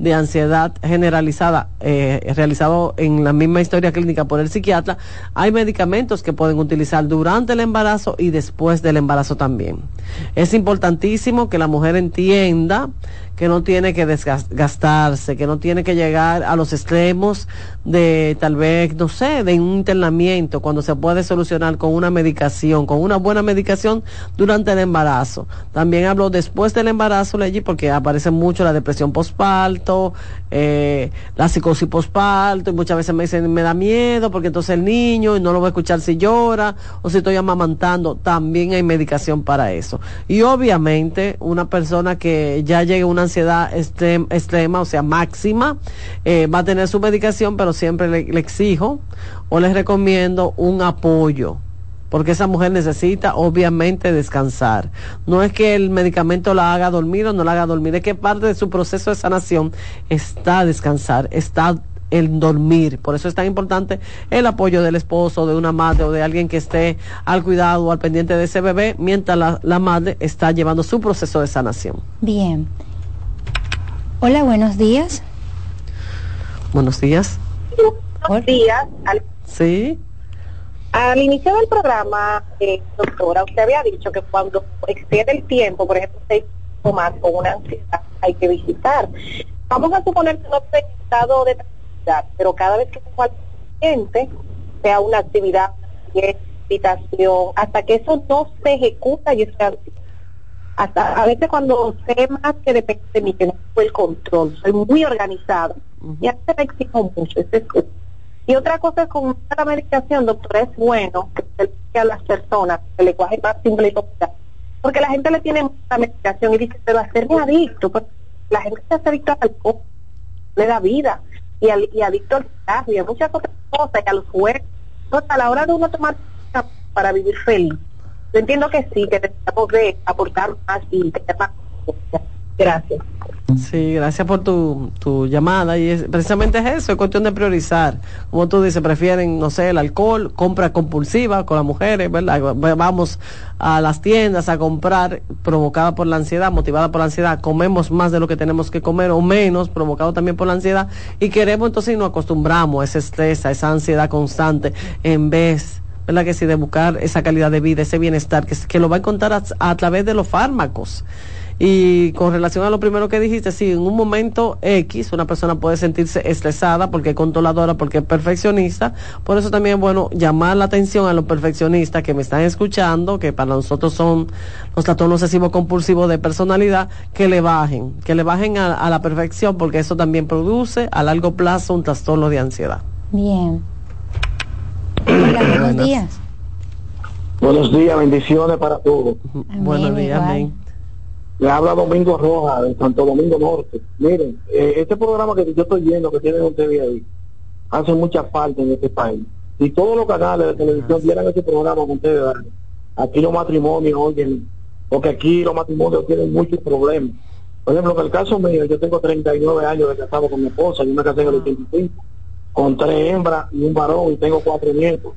de ansiedad generalizada eh, realizado en la misma historia clínica por el psiquiatra, hay medicamentos que pueden utilizar durante el embarazo y después del embarazo también. Es importantísimo que la mujer entienda que no tiene que desgastarse, que no tiene que llegar a los extremos de tal vez, no sé, de un internamiento, cuando se puede solucionar con una medicación, con una buena medicación durante el embarazo. También hablo después del embarazo, Leggy, porque aparece mucho la depresión postparto, eh, la psicosis postparto, y muchas veces me dicen, me da miedo, porque entonces el niño, y no lo voy a escuchar si llora, o si estoy amamantando, también hay medicación para eso. Y obviamente, una persona que ya llegue a una ansiedad extrem- extrema, o sea, máxima, eh, va a tener su medicación, pero siempre le, le exijo o les recomiendo un apoyo porque esa mujer necesita obviamente descansar. No es que el medicamento la haga dormir o no la haga dormir, es que parte de su proceso de sanación está descansar, está el dormir. Por eso es tan importante el apoyo del esposo, de una madre o de alguien que esté al cuidado o al pendiente de ese bebé mientras la, la madre está llevando su proceso de sanación.
Bien. Hola, buenos días.
Buenos días.
Buenos días.
Sí.
Al inicio del programa, eh, doctora, usted había dicho que cuando excede el tiempo, por ejemplo, seis o más con una ansiedad, hay que visitar. Vamos a suponer que no está en estado de tranquilidad, pero cada vez que tengo al paciente, sea una actividad, invitación, hasta que eso no se ejecuta y sea hasta a veces cuando sé más que depende de mí, que no tengo el control, soy muy organizado y a veces me exijo mucho, es y otra cosa es con la medicación, doctora, es bueno que a las personas el lenguaje más simple y popular. Porque la gente le tiene mucha medicación y dice, pero hacerme adicto, pues la gente se hace adicto al alcohol, le da vida, y, al, y adicto al cigarro y a muchas otras cosas, y a los juegos. Entonces, a la hora de uno tomar para vivir feliz, yo entiendo que sí, que necesitamos de aportar más y tener más Gracias.
Sí, gracias por tu, tu llamada. Y es, precisamente es eso, es cuestión de priorizar. Como tú dices, prefieren, no sé, el alcohol, compra compulsiva con las mujeres, ¿verdad? Vamos a las tiendas a comprar provocada por la ansiedad, motivada por la ansiedad. Comemos más de lo que tenemos que comer o menos, provocado también por la ansiedad. Y queremos entonces y nos acostumbramos a ese estrés, a esa ansiedad constante, en vez ¿verdad? Que sí, de buscar esa calidad de vida, ese bienestar, que, que lo va a encontrar a, a través de los fármacos. Y con relación a lo primero que dijiste, sí, en un momento X una persona puede sentirse estresada porque es controladora, porque es perfeccionista. Por eso también es bueno llamar la atención a los perfeccionistas que me están escuchando, que para nosotros son los trastornos excesivos compulsivos de personalidad, que le bajen, que le bajen a, a la perfección porque eso también produce a largo plazo un trastorno de ansiedad.
Bien. Hola, buenos días.
Buenos días, bendiciones para todos.
Amén,
Buenos días,
igual.
amén.
Le habla Domingo Roja de Santo Domingo Norte. Miren, eh, este programa que yo estoy viendo que tienen ustedes ahí hace mucha falta en este país. Si todos los canales de televisión dieran ese programa que ustedes dan, aquí los matrimonios, oyen, porque aquí los matrimonios tienen muchos problemas. Por ejemplo, en el caso mío, yo tengo 39 años de casado con mi esposa, yo me casé en el 85, con tres hembras y un varón y tengo cuatro nietos.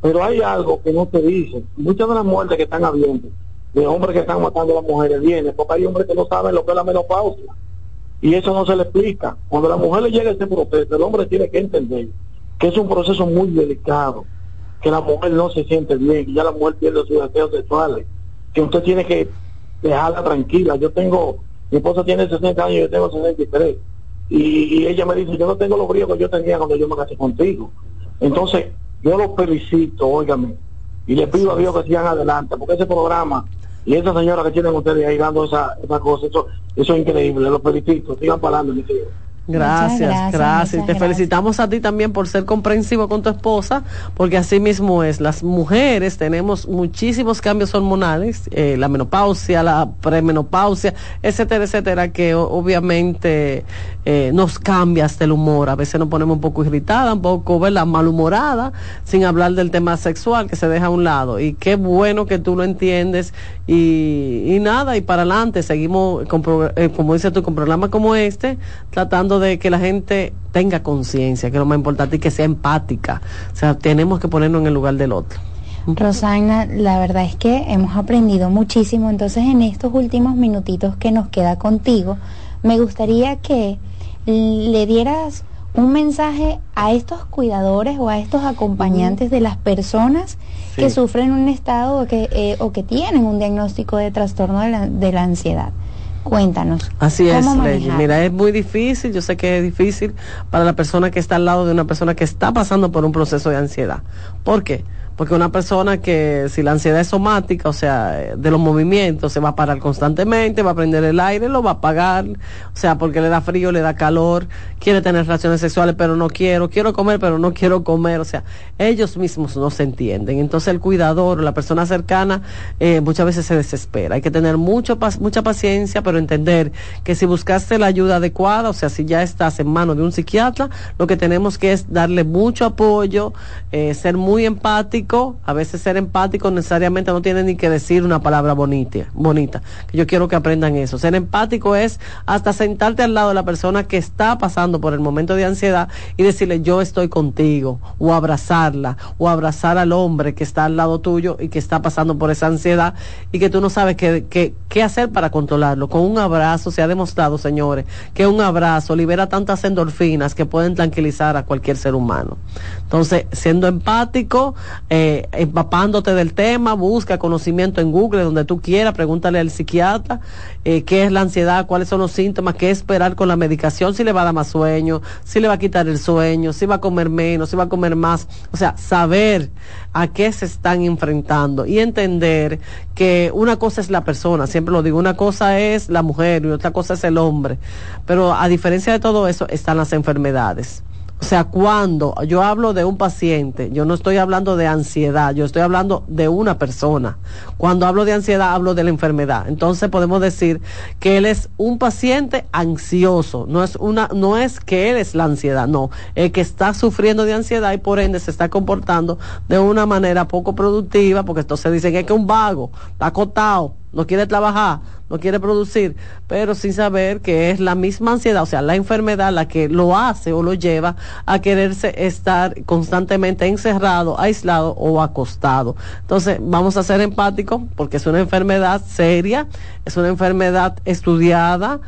Pero hay algo que no se dice. Muchas de las muertes que están habiendo, de hombres que están matando a las mujeres, vienen porque hay hombres que no saben lo que es la menopausia. Y eso no se le explica. Cuando la mujer le llega ese proceso, el hombre tiene que entender que es un proceso muy delicado, que la mujer no se siente bien, que ya la mujer pierde sus deseos sexuales, que usted tiene que dejarla tranquila. Yo tengo, mi esposa tiene 60 años yo tengo 63. Y, y ella me dice, yo no tengo los bríos que yo tenía cuando yo me casé contigo. Entonces, yo los felicito, óigame, y le pido a Dios que sigan adelante, porque ese programa y esa señora que tienen ustedes ahí dando esa, esa cosa, eso, eso es increíble, los felicito, sigan para adelante, mis hijos.
Gracias,
gracias,
Te
gracias.
felicitamos a ti también por ser comprensivo con tu esposa, porque así mismo es. Las mujeres tenemos muchísimos cambios hormonales, eh, la menopausia, la premenopausia, etcétera, etcétera, que obviamente eh, nos cambia hasta el humor. A veces nos ponemos un poco irritada, un poco, ¿verdad? Malhumorada, sin hablar del tema sexual que se deja a un lado. Y qué bueno que tú lo entiendes. Y, y nada, y para adelante, seguimos, con, eh, como dices tú, con programas como este, tratando de que la gente tenga conciencia, que es lo más importante, y que sea empática. O sea, tenemos que ponernos en el lugar del otro.
Rosana, la verdad es que hemos aprendido muchísimo, entonces en estos últimos minutitos que nos queda contigo, me gustaría que le dieras un mensaje a estos cuidadores o a estos acompañantes de las personas
Sí.
que sufren un estado o que, eh, o que tienen un diagnóstico de trastorno de la, de la ansiedad. Cuéntanos.
Así es,
¿cómo
Ley. Mira, es muy difícil, yo sé que es difícil para la persona que está al lado de una persona que está pasando por un proceso de ansiedad. ¿Por qué? Porque una persona que si la ansiedad es somática, o sea, de los movimientos, se va a parar constantemente, va a prender el aire, lo va a apagar, o sea, porque le da frío, le da calor, quiere tener relaciones sexuales, pero no quiero, quiero comer, pero no quiero comer, o sea, ellos mismos no se entienden. Entonces el cuidador, la persona cercana, eh, muchas veces se desespera. Hay que tener mucho, mucha paciencia, pero entender que si buscaste la ayuda adecuada, o sea, si ya estás en manos de un psiquiatra, lo que tenemos que es darle mucho apoyo, eh, ser muy empático a veces ser empático necesariamente no tiene ni que decir una palabra bonita, bonita. Yo quiero que aprendan eso. Ser empático es hasta sentarte al lado de la persona que está pasando por el momento de ansiedad y decirle yo estoy contigo, o abrazarla, o abrazar al hombre que está al lado tuyo y que está pasando por esa ansiedad y que tú no sabes qué, qué, qué hacer para controlarlo. Con un abrazo se ha demostrado, señores, que un abrazo libera tantas endorfinas que pueden tranquilizar a cualquier ser humano. Entonces, siendo empático, empapándote del tema, busca conocimiento en Google, donde tú quieras, pregúntale al psiquiatra eh, qué es la ansiedad, cuáles son los síntomas, qué esperar con la medicación, si le va a dar más sueño, si le va a quitar el sueño, si va a comer menos, si va a comer más. O sea, saber a qué se están enfrentando y entender que una cosa es la persona, siempre lo digo, una cosa es la mujer y otra cosa es el hombre. Pero a diferencia de todo eso están las enfermedades. O sea, cuando yo hablo de un paciente, yo no estoy hablando de ansiedad, yo estoy hablando de una persona. Cuando hablo de ansiedad, hablo de la enfermedad. Entonces podemos decir que él es un paciente ansioso. No es una, no es que él es la ansiedad, no. El que está sufriendo de ansiedad y por ende se está comportando de una manera poco productiva, porque entonces dicen que es que un vago, está acotado no quiere trabajar, no quiere producir, pero sin saber que es la misma ansiedad, o sea, la enfermedad la que lo hace o lo lleva a quererse estar constantemente encerrado, aislado o acostado. Entonces, vamos a ser empáticos porque es una enfermedad seria, es una enfermedad estudiada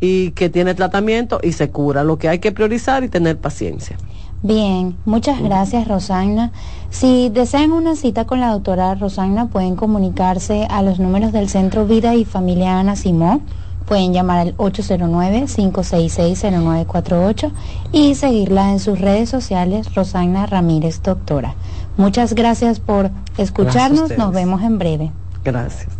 y que tiene tratamiento y se cura. Lo que hay que priorizar y tener paciencia.
Bien, muchas gracias Rosana. Si desean una cita con la doctora Rosana, pueden comunicarse a los números del Centro Vida y Familia Ana Simó. Pueden llamar al 809-566-0948 y seguirla en sus redes sociales, Rosana Ramírez Doctora. Muchas gracias por escucharnos. Nos vemos en breve.
Gracias.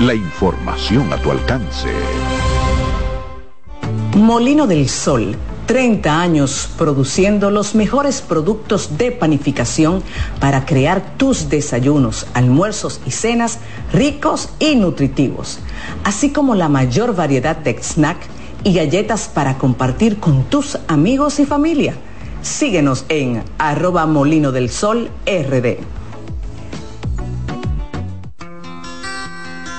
la información a tu alcance.
Molino del Sol, 30 años produciendo los mejores productos de panificación para crear tus desayunos, almuerzos y cenas ricos y nutritivos, así como la mayor variedad de snack y galletas para compartir con tus amigos y familia. Síguenos en arroba molino del sol rd.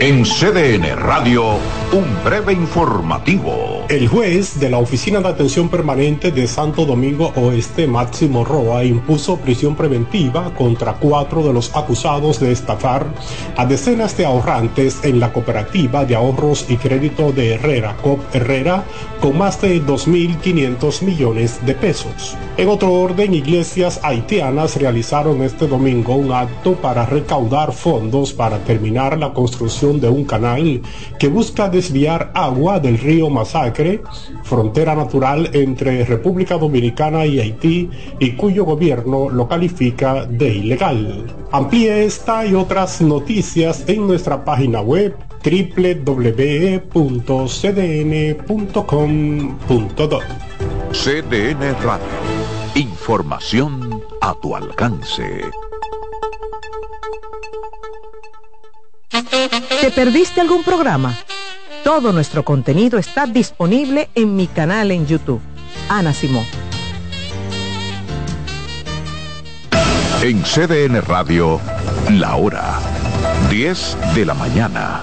En CDN Radio, un breve informativo.
El juez de la Oficina de Atención Permanente de Santo Domingo Oeste, Máximo Roa, impuso prisión preventiva contra cuatro de los acusados de estafar a decenas de ahorrantes en la cooperativa de ahorros y crédito de Herrera, COP Herrera, con más de 2.500 millones de pesos. En otro orden, iglesias haitianas realizaron este domingo un acto para recaudar fondos para terminar la construcción de un canal que busca desviar agua del río Masacre frontera natural entre República Dominicana y Haití y cuyo gobierno lo califica de ilegal. Amplíe esta y otras noticias en nuestra página web www.cdn.com.do.
CDN Radio. Información a tu alcance.
¿Te perdiste algún programa? Todo nuestro contenido está disponible en mi canal en YouTube. Ana Simón.
En CDN Radio, la hora 10 de la mañana.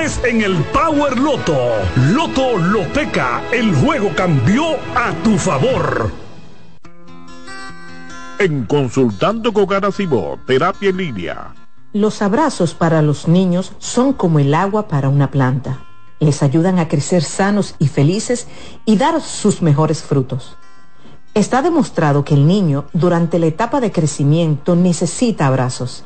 en el Power Loto. Loto Loteca, el juego cambió a tu favor.
En Consultando con Garacimo, Terapia en Línea.
Los abrazos para los niños son como el agua para una planta. Les ayudan a crecer sanos y felices y dar sus mejores frutos. Está demostrado que el niño durante la etapa de crecimiento necesita abrazos.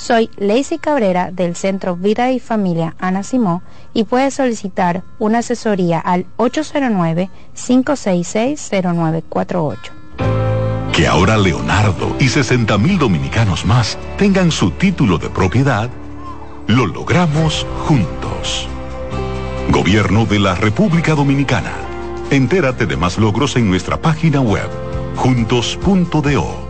Soy Lacey Cabrera del Centro Vida y Familia Ana Simó y puedes solicitar una asesoría al 809-566-0948.
Que ahora Leonardo y 60 mil dominicanos más tengan su título de propiedad, lo logramos juntos. Gobierno de la República Dominicana. Entérate de más logros en nuestra página web, juntos.do.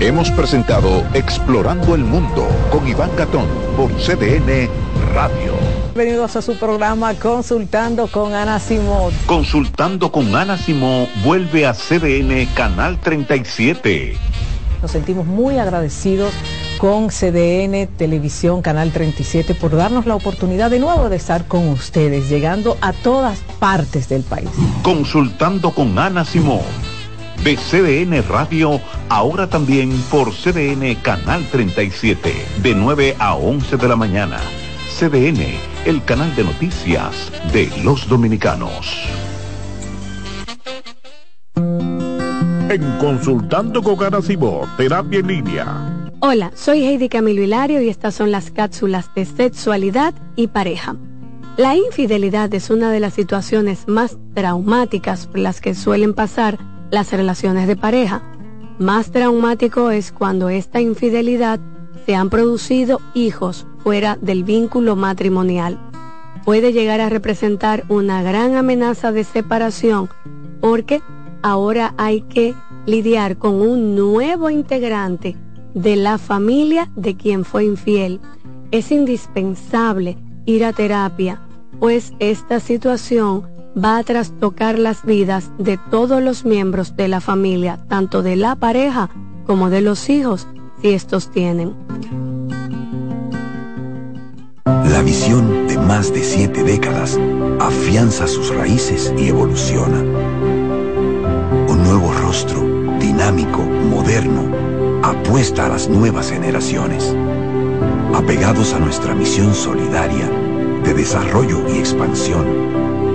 Hemos presentado Explorando el Mundo con Iván Gatón por CDN Radio.
Bienvenidos a su programa Consultando con Ana Simón.
Consultando con Ana Simón vuelve a CDN Canal 37.
Nos sentimos muy agradecidos con CDN Televisión Canal 37 por darnos la oportunidad de nuevo de estar con ustedes, llegando a todas partes del país.
Consultando con Ana Simón de CDN Radio, ahora también por CDN Canal 37, de 9 a 11 de la mañana. CDN, el canal de noticias de los dominicanos.
En Consultando con Garacimo, Terapia en Línea.
Hola, soy Heidi Camilo Hilario y estas son las cápsulas de sexualidad y pareja. La infidelidad es una de las situaciones más traumáticas por las que suelen pasar las relaciones de pareja. Más traumático es cuando esta infidelidad se han producido hijos fuera del vínculo matrimonial. Puede llegar a representar una gran amenaza de separación porque ahora hay que lidiar con un nuevo integrante de la familia de quien fue infiel. Es indispensable ir a terapia, pues esta situación va a trastocar las vidas de todos los miembros de la familia, tanto de la pareja como de los hijos, si estos tienen.
La visión de más de siete décadas afianza sus raíces y evoluciona. Un nuevo rostro, dinámico, moderno, apuesta a las nuevas generaciones. Apegados a nuestra misión solidaria de desarrollo y expansión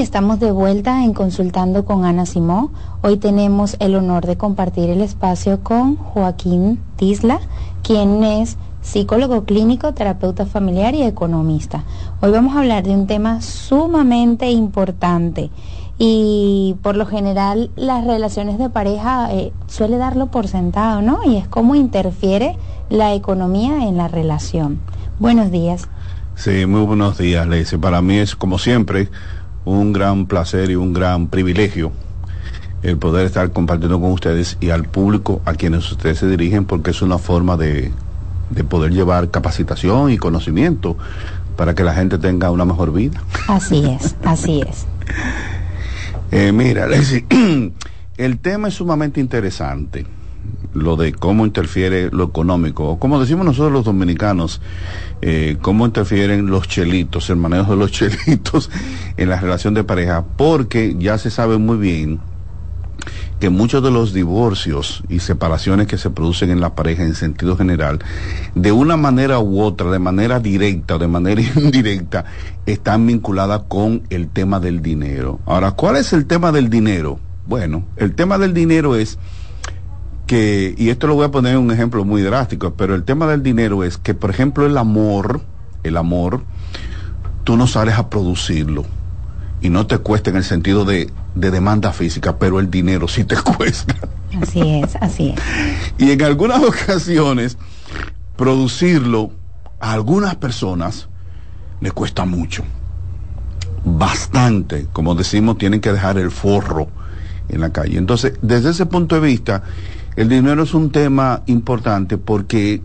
Estamos de vuelta en Consultando con Ana Simó. Hoy tenemos el honor de compartir el espacio con Joaquín Tisla, quien es psicólogo clínico, terapeuta familiar y economista. Hoy vamos a hablar de un tema sumamente importante y por lo general las relaciones de pareja eh, suele darlo por sentado, ¿no? Y es cómo interfiere la economía en la relación. Buenos días.
Sí, muy buenos días, Lacey. Para mí es, como siempre, un gran placer y un gran privilegio el poder estar compartiendo con ustedes y al público a quienes ustedes se dirigen, porque es una forma de, de poder llevar capacitación y conocimiento para que la gente tenga una mejor vida.
Así es, así es. *laughs*
Eh, mira, *clears throat* el tema es sumamente interesante lo de cómo interfiere lo económico, o como decimos nosotros los dominicanos, eh, cómo interfieren los chelitos, el manejo de los *laughs* chelitos en la relación de pareja, porque ya se sabe muy bien que muchos de los divorcios y separaciones que se producen en la pareja en sentido general, de una manera u otra, de manera directa o de manera *laughs* indirecta, están vinculadas con el tema del dinero. Ahora, ¿cuál es el tema del dinero? Bueno, el tema del dinero es que, y esto lo voy a poner un ejemplo muy drástico, pero el tema del dinero es que, por ejemplo, el amor, el amor, tú no sales a producirlo y no te cuesta en el sentido de, de demanda física, pero el dinero sí te *laughs* cuesta.
Así es, así es.
Y en algunas *laughs* ocasiones, producirlo a algunas personas le cuesta mucho. Bastante, como decimos, tienen que dejar el forro en la calle. Entonces, desde ese punto de vista, el dinero es un tema importante porque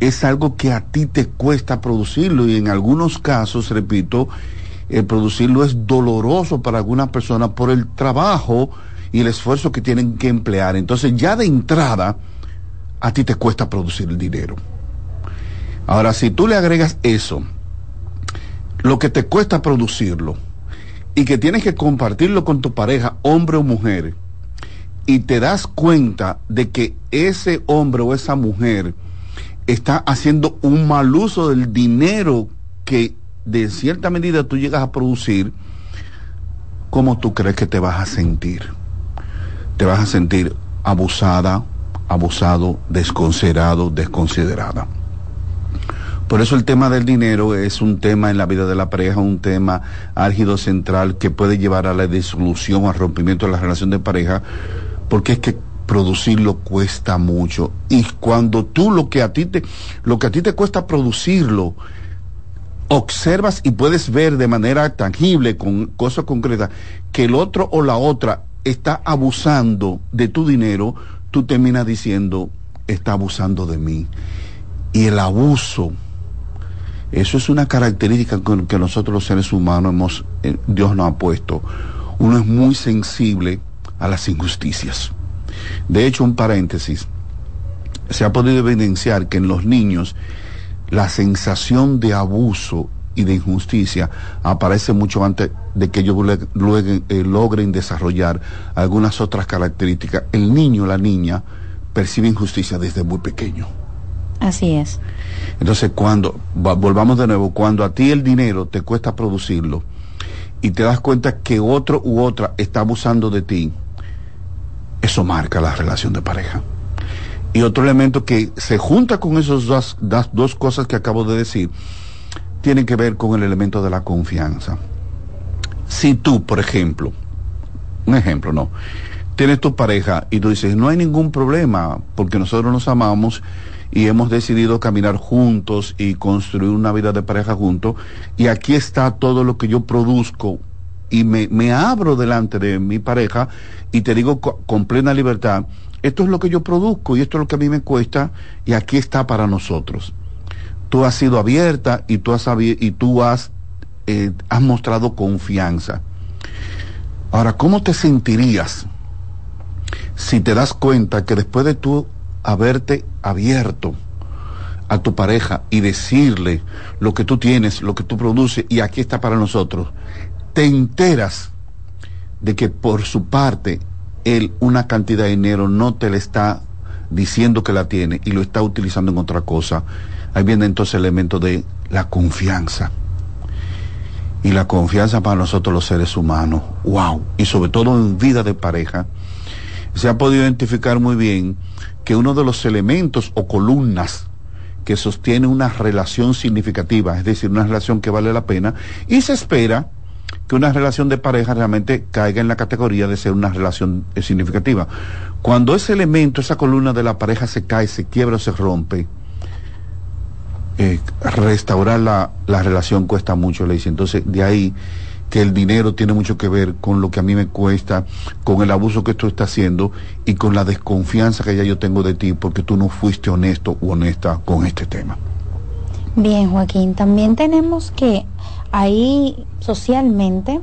es algo que a ti te cuesta producirlo y en algunos casos, repito, el producirlo es doloroso para algunas personas por el trabajo y el esfuerzo que tienen que emplear. Entonces ya de entrada, a ti te cuesta producir el dinero. Ahora, si tú le agregas eso, lo que te cuesta producirlo, y que tienes que compartirlo con tu pareja, hombre o mujer, y te das cuenta de que ese hombre o esa mujer está haciendo un mal uso del dinero que de cierta medida tú llegas a producir, ¿cómo tú crees que te vas a sentir? Te vas a sentir abusada, abusado, desconsiderado, desconsiderada. Por eso el tema del dinero es un tema en la vida de la pareja, un tema álgido central que puede llevar a la disolución al rompimiento de la relación de pareja, porque es que producirlo cuesta mucho y cuando tú lo que a ti te lo que a ti te cuesta producirlo observas y puedes ver de manera tangible con cosas concretas que el otro o la otra está abusando de tu dinero, tú terminas diciendo está abusando de mí. Y el abuso eso es una característica que nosotros los seres humanos hemos eh, Dios nos ha puesto. Uno es muy sensible a las injusticias. De hecho, un paréntesis, se ha podido evidenciar que en los niños la sensación de abuso y de injusticia aparece mucho antes de que ellos eh, logren desarrollar algunas otras características. El niño, la niña, percibe injusticia desde muy pequeño.
Así es.
Entonces, cuando, volvamos de nuevo, cuando a ti el dinero te cuesta producirlo y te das cuenta que otro u otra está abusando de ti, eso marca la relación de pareja. Y otro elemento que se junta con esas dos, dos cosas que acabo de decir, tiene que ver con el elemento de la confianza. Si tú, por ejemplo, un ejemplo, no, tienes tu pareja y tú dices, no hay ningún problema porque nosotros nos amamos y hemos decidido caminar juntos y construir una vida de pareja juntos y aquí está todo lo que yo produzco y me, me abro delante de mi pareja y te digo con plena libertad, esto es lo que yo produzco y esto es lo que a mí me cuesta y aquí está para nosotros. Tú has sido abierta y tú has, y tú has, eh, has mostrado confianza. Ahora, ¿cómo te sentirías si te das cuenta que después de tú haberte abierto a tu pareja y decirle lo que tú tienes, lo que tú produces y aquí está para nosotros, te enteras de que por su parte él una cantidad de dinero no te le está diciendo que la tiene y lo está utilizando en otra cosa, ahí viene entonces el elemento de la confianza. y la confianza para nosotros los seres humanos. ¡Wow! Y sobre todo en vida de pareja, se ha podido identificar muy bien que uno de los elementos o columnas que sostiene una relación significativa, es decir, una relación que vale la pena, y se espera que una relación de pareja realmente caiga en la categoría de ser una relación eh, significativa. Cuando ese elemento, esa columna de la pareja se cae, se quiebra o se rompe, eh, restaurar la, la, relación cuesta mucho, le dice. Entonces, de ahí que el dinero tiene mucho que ver con lo que a mí me cuesta, con el abuso que tú estás haciendo y con la desconfianza que ya yo tengo de ti porque tú no fuiste honesto u honesta con este tema.
Bien, Joaquín, también tenemos que hay socialmente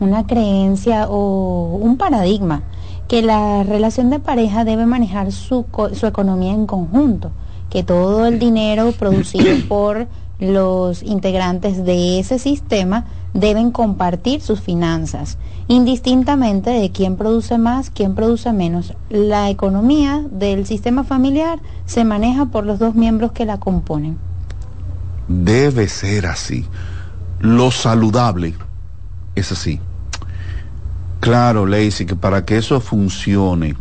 una creencia o un paradigma que la relación de pareja debe manejar su, su economía en conjunto, que todo el dinero producido *coughs* por los integrantes de ese sistema deben compartir sus finanzas, indistintamente de quién produce más, quién produce menos. La economía del sistema familiar se maneja por los dos miembros que la componen.
Debe ser así. Lo saludable es así. Claro, Lacey, que para que eso funcione,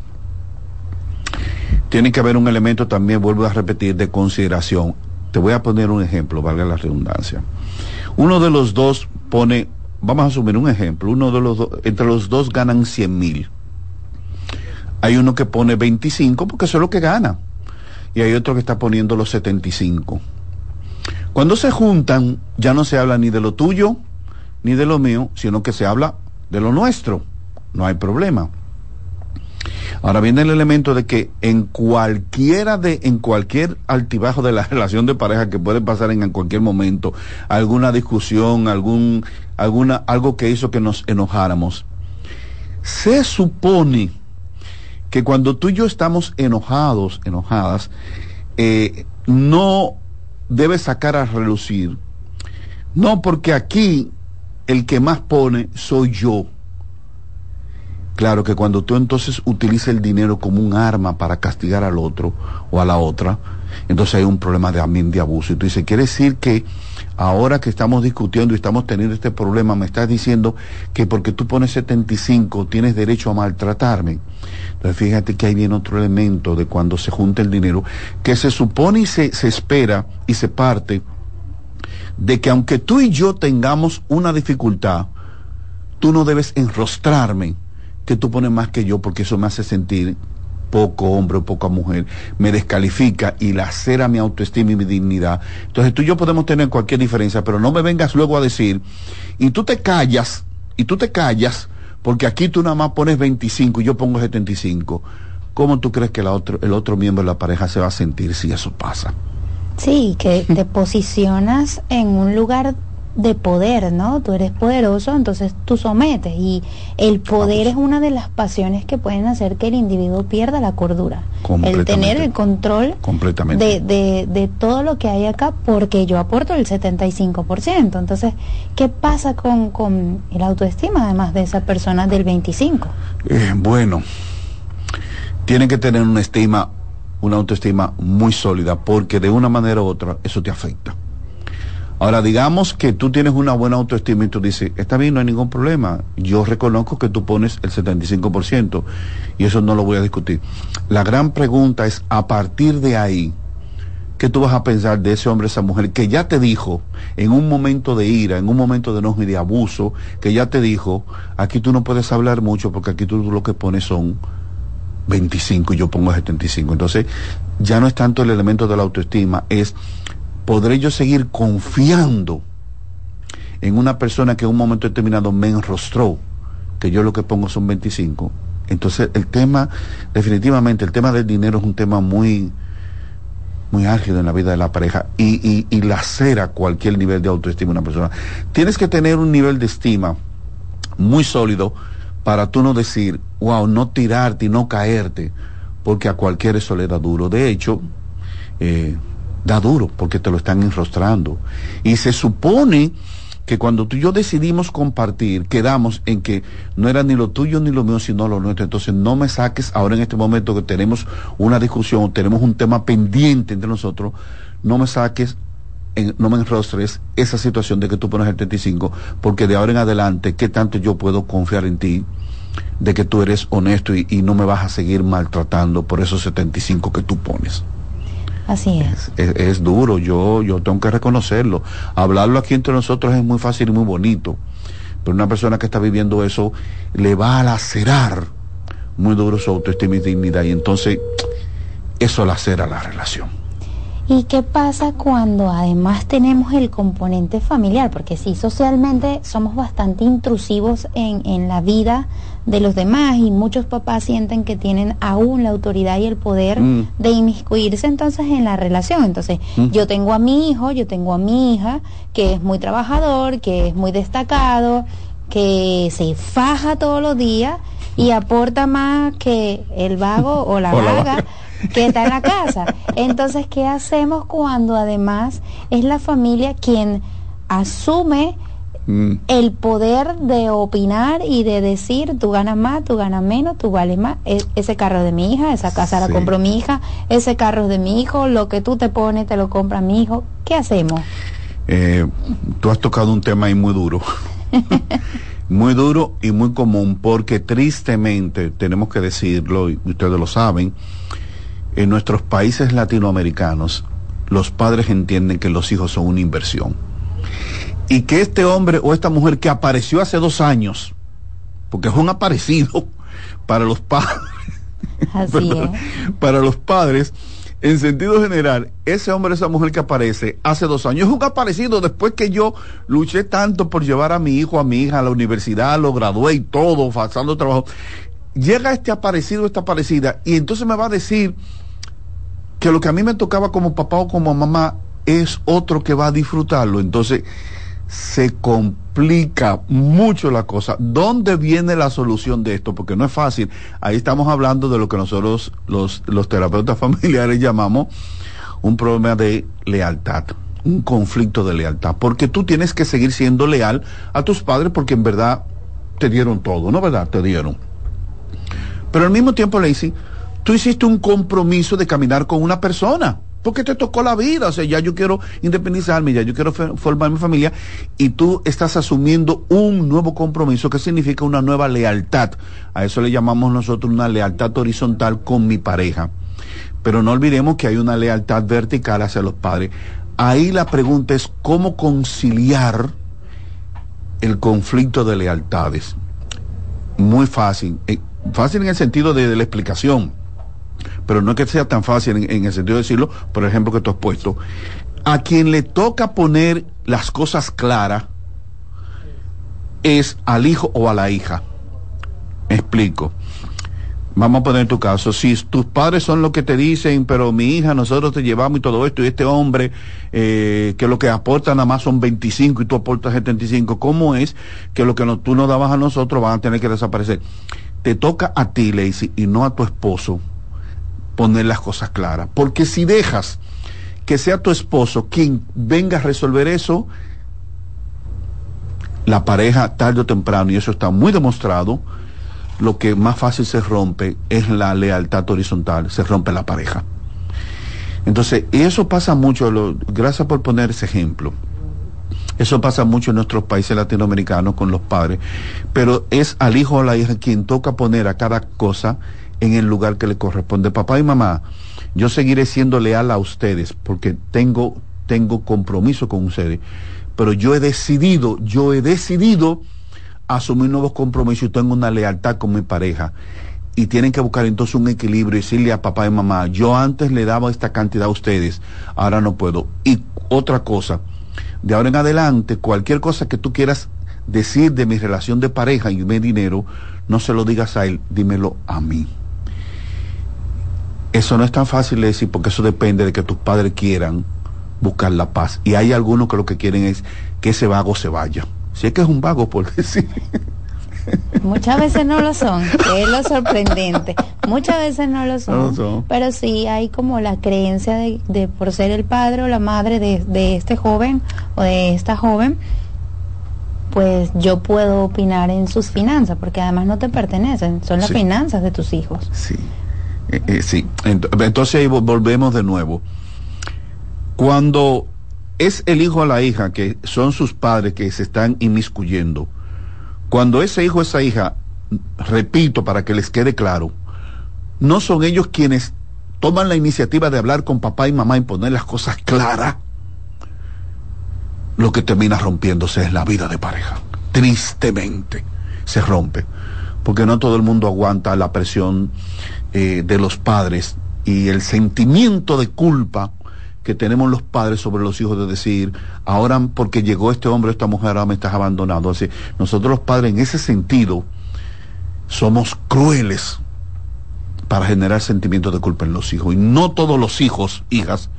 tiene que haber un elemento también, vuelvo a repetir, de consideración. Te voy a poner un ejemplo, valga la redundancia. Uno de los dos pone, vamos a asumir un ejemplo, uno de los dos, entre los dos ganan 100 mil. Hay uno que pone 25 porque eso es lo que gana. Y hay otro que está poniendo los 75. Cuando se juntan, ya no se habla ni de lo tuyo ni de lo mío, sino que se habla de lo nuestro. No hay problema. Ahora viene el elemento de que en cualquiera de, en cualquier altibajo de la *laughs* relación de pareja que puede pasar en, cualquier momento, alguna discusión, algún, alguna, algo que hizo que nos enojáramos, se supone que cuando tú y yo estamos enojados, enojadas, eh, no debe sacar a relucir. No, porque aquí el que más pone soy yo. Claro que cuando tú entonces utilizas el dinero como un arma para castigar al otro o a la otra, entonces hay un problema de, de abuso. Y tú dices, quiere decir que ahora que estamos discutiendo y estamos teniendo este problema, me estás diciendo que porque tú pones 75 tienes derecho a maltratarme. Entonces fíjate que ahí viene otro elemento de cuando se junta el dinero, que se supone y se, se espera y se parte de que aunque tú y yo tengamos una dificultad, tú no debes enrostrarme que tú pones más que yo porque eso me hace sentir poco hombre o poca mujer, me descalifica y lacera mi autoestima y mi dignidad. Entonces tú y yo podemos tener cualquier diferencia, pero no me vengas luego a decir, y tú te callas, y tú te callas, porque aquí tú nada más pones 25 y yo pongo 75. ¿Cómo tú crees que el otro, el otro miembro de la pareja se va a sentir si eso pasa?
Sí, que te *laughs* posicionas en un lugar de poder, ¿no? Tú eres poderoso, entonces tú sometes y el poder es una de las pasiones que pueden hacer que el individuo pierda la cordura. El tener el control
Completamente.
De, de, de, todo lo que hay acá porque yo aporto el 75%. Entonces, ¿qué pasa con, con el autoestima además de esa persona del 25%?
Eh, bueno, tienen que tener una estima, una autoestima muy sólida porque de una manera u otra eso te afecta. Ahora, digamos que tú tienes una buena autoestima y tú dices, está bien, no hay ningún problema. Yo reconozco que tú pones el 75% y eso no lo voy a discutir. La gran pregunta es, a partir de ahí, ¿qué tú vas a pensar de ese hombre, esa mujer que ya te dijo en un momento de ira, en un momento de enojo y de abuso, que ya te dijo, aquí tú no puedes hablar mucho porque aquí tú lo que pones son 25 y yo pongo 75. Entonces, ya no es tanto el elemento de la autoestima, es podré yo seguir confiando en una persona que en un momento determinado me enrostró, que yo lo que pongo son 25. Entonces el tema, definitivamente, el tema del dinero es un tema muy, muy álgido en la vida de la pareja y, lacera cualquier nivel de autoestima de una persona. Tienes que tener un nivel de estima muy sólido para tú no decir, wow, no tirarte y no caerte, porque a cualquier eso le da duro. De hecho, eh, da duro porque te lo están enrostrando. Y se supone que cuando tú y yo decidimos compartir, quedamos en que no era ni lo tuyo ni lo mío, sino lo nuestro. Entonces no me saques ahora en este momento que tenemos una discusión, tenemos un tema pendiente entre nosotros, no me saques no me enrostres esa situación de que tú pones el 35, porque de ahora en adelante, ¿qué tanto yo puedo confiar en ti? de que tú eres honesto y, y no me vas a seguir maltratando por esos 75 que tú pones.
Así es.
Es, es duro, yo, yo tengo que reconocerlo. Hablarlo aquí entre nosotros es muy fácil y muy bonito, pero una persona que está viviendo eso le va a lacerar muy duro su autoestima y dignidad y entonces eso lacera la relación.
¿Y qué pasa cuando además tenemos el componente familiar? Porque sí, socialmente somos bastante intrusivos en, en la vida de los demás y muchos papás sienten que tienen aún la autoridad y el poder
Mm.
de inmiscuirse entonces en la relación. Entonces,
Mm.
yo tengo a mi hijo, yo tengo a mi hija, que es muy trabajador, que es muy destacado, que se faja todos los días y aporta más que el vago o la *laughs*
O la
vaga. que está en la casa. Entonces, ¿qué hacemos cuando además es la familia quien asume
Mm.
el poder de opinar y de decir tú ganas más, tú ganas menos, tú vales más, E- ese carro es de mi hija, esa casa la compró mi hija, ese carro es de mi hijo, lo que tú te pones te lo compra mi hijo. ¿Qué hacemos?
Eh, tú has tocado un tema ahí muy duro. *laughs* muy duro y muy común porque tristemente, tenemos que decirlo, y ustedes lo saben, en nuestros países latinoamericanos los padres entienden que los hijos son una inversión. Y que este hombre o esta mujer que apareció hace dos años, porque es un aparecido *laughs* para los padres, *laughs*
Así
para los padres, en sentido general, ese hombre, esa mujer que aparece hace dos años, es un aparecido después que yo luché tanto por llevar a mi hijo, a mi hija a la universidad, lo gradué y todo, pasando trabajo. Llega este aparecido, esta aparecida, y entonces me va a decir que lo que a mí me tocaba como papá o como mamá es otro que va a disfrutarlo. Entonces, se complica mucho la cosa. ¿Dónde viene la solución de esto? Porque no es fácil. Ahí estamos hablando de lo que nosotros, los, los terapeutas *laughs* familiares, llamamos un problema de lealtad, un conflicto de lealtad. Porque tú tienes que seguir siendo leal a tus padres porque en verdad te dieron todo, ¿no verdad? Te dieron. Pero al mismo tiempo, Lacey, tú hiciste un compromiso de caminar con una persona. Porque te tocó la vida, o sea, ya yo quiero independizarme, ya yo quiero formar mi familia y tú estás asumiendo un nuevo compromiso que significa una nueva lealtad. A eso le llamamos nosotros una lealtad horizontal con mi pareja. Pero no olvidemos que hay una lealtad vertical hacia los padres. Ahí la pregunta es cómo conciliar el conflicto de lealtades. Muy fácil. eh, fácil en el sentido de, de la explicación pero no es que sea tan fácil en, el sentido de decirlo, por ejemplo, que tú has puesto. A quien le toca poner las cosas claras es al hijo o a la hija. Explico. Vamos a poner tu caso. Si tus padres son los que te dicen, pero mi hija, nosotros te llevamos y todo esto, y este hombre, eh, que lo que aporta nada más son 25 y tú aportas 75, ¿cómo es que lo que tú no dabas a nosotros van a tener que desaparecer? Te toca a ti, Lacey, y no a tu esposo, poner las cosas claras. Porque si dejas que sea tu esposo quien venga a resolver eso, la pareja tarde o temprano, y eso está muy demostrado, lo que más fácil se rompe es la lealtad horizontal, se rompe la pareja. Entonces, eso pasa mucho, gracias por poner ese ejemplo. Eso pasa mucho en nuestros países latinoamericanos con los padres, pero es al hijo o a la hija quien toca poner a cada cosa en el lugar que le corresponde. Papá y mamá, yo seguiré siendo leal a ustedes porque tengo, tengo compromiso con ustedes, pero yo he decidido, yo he decidido asumir nuevos compromisos y tengo una lealtad con mi pareja. Y tienen que buscar entonces un equilibrio y decirle a papá y mamá, yo antes le daba esta cantidad a ustedes, ahora no puedo. Y otra cosa, de ahora en adelante, cualquier cosa que tú quieras decir de mi relación de pareja y de dinero, no se lo digas a él, dímelo a mí. Eso no es tan fácil de decir porque eso depende de que tus padres quieran buscar la paz. Y hay algunos que lo que quieren es que ese vago se vaya. Si es que es un vago, por *laughs* decir.
Muchas veces no lo son, que es lo sorprendente. Muchas veces no lo son.
No lo son.
Pero sí hay como la creencia de, de por ser el padre o la madre de, de este joven o de esta joven, pues yo puedo opinar en sus finanzas, porque además no te pertenecen, son las
Sí.
finanzas de tus hijos.
Sí. Eh, sí. Ent- Entonces ahí vo- volvemos de nuevo. Cuando es el hijo o la hija que son sus padres que se están inmiscuyendo, cuando ese hijo o esa hija, repito para que les quede claro, no son ellos quienes toman la iniciativa de hablar con papá y mamá y poner las cosas claras, lo que termina rompiéndose es la vida de pareja. Tristemente se rompe, porque no todo el mundo aguanta la presión eh, de los padres y el sentimiento de culpa que tenemos los padres sobre los hijos de decir, ahora porque llegó este hombre, esta mujer, ahora me estás abandonando. Así, nosotros los padres en ese sentido somos crueles para generar sentimientos de culpa en los hijos. Y no todos los hijos, hijas,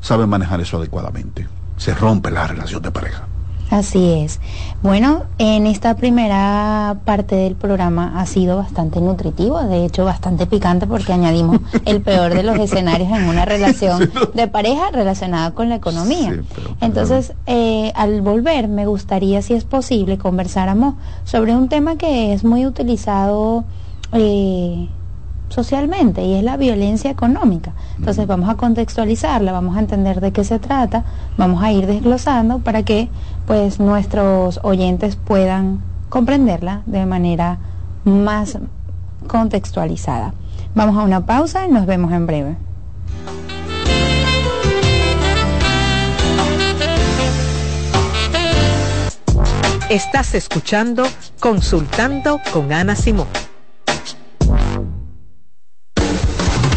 saben manejar eso adecuadamente. Se rompe la relación de pareja.
Así es. Bueno, en esta primera parte del programa ha sido bastante nutritivo, de hecho bastante picante porque añadimos *laughs* el peor de los escenarios en una relación de pareja relacionada con la economía. Entonces, eh, al volver, me gustaría, si es posible, conversáramos sobre un tema que es muy utilizado. Eh, socialmente y es la violencia económica. Entonces vamos a contextualizarla, vamos a entender de qué se trata, vamos a ir desglosando para que pues nuestros oyentes puedan comprenderla de manera más contextualizada. Vamos a una pausa y nos vemos en breve.
Estás escuchando Consultando con Ana Simón.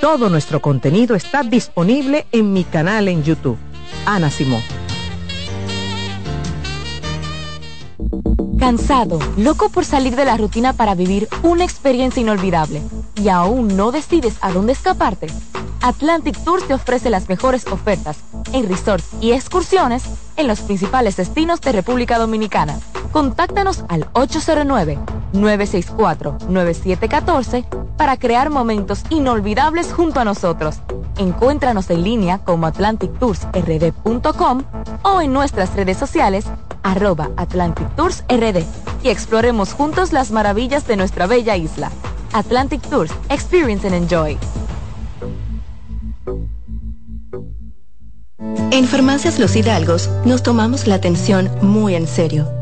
Todo nuestro contenido está disponible en mi canal en YouTube. Ana Simón.
Cansado, loco por salir de la rutina para vivir una experiencia inolvidable y aún no decides a dónde escaparte. Atlantic Tours te ofrece las mejores ofertas en resorts y excursiones en los principales destinos de República Dominicana. Contáctanos al 809-964-9714 para crear momentos inolvidables junto a nosotros. Encuéntranos en línea como atlantictoursrd.com o en nuestras redes sociales arroba Atlantic Tours y exploremos juntos las maravillas de nuestra bella isla. Atlantic Tours, Experience and Enjoy.
En Farmacias Los Hidalgos nos tomamos la atención muy en serio.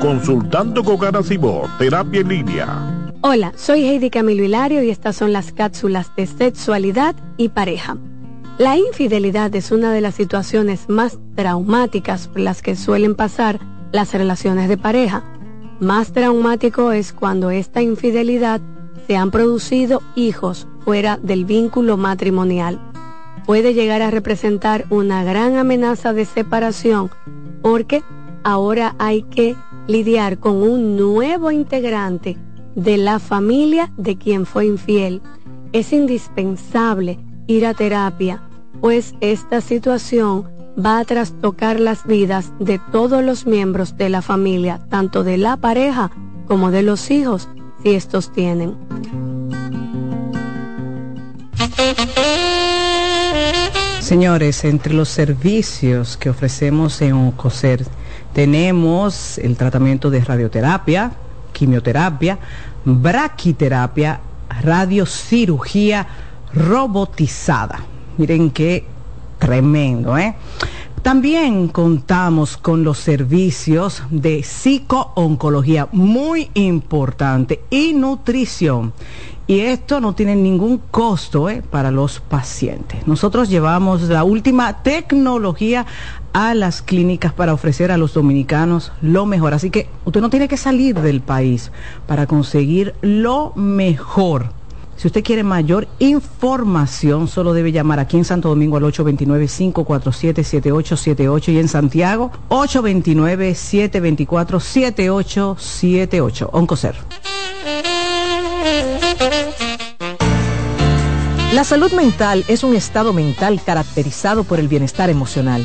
Consultando con Garacimo, Terapia en Línea.
Hola, soy Heidi Camilo Hilario y estas son las cápsulas de sexualidad y pareja. La infidelidad es una de las situaciones más traumáticas por las que suelen pasar las relaciones de pareja. Más traumático es cuando esta infidelidad se han producido hijos fuera del vínculo matrimonial. Puede llegar a representar una gran amenaza de separación porque ahora hay que lidiar con un nuevo integrante de la familia de quien fue infiel. Es indispensable ir a terapia, pues esta situación va a trastocar las vidas de todos los miembros de la familia, tanto de la pareja como de los hijos, si estos tienen.
Señores, entre los servicios que ofrecemos en ONCOSER, tenemos el tratamiento de radioterapia, quimioterapia, braquiterapia, radiocirugía robotizada. Miren qué tremendo, ¿eh? También contamos con los servicios de psicooncología, muy importante, y nutrición. Y esto no tiene ningún costo ¿eh? para los pacientes. Nosotros llevamos la última tecnología a las clínicas para ofrecer a los dominicanos lo mejor. Así que usted no tiene que salir del país para conseguir lo mejor. Si usted quiere mayor información, solo debe llamar aquí en Santo Domingo al 829-547-7878 y en Santiago 829-724-7878. Oncocer. La salud mental es un estado mental caracterizado por el bienestar emocional,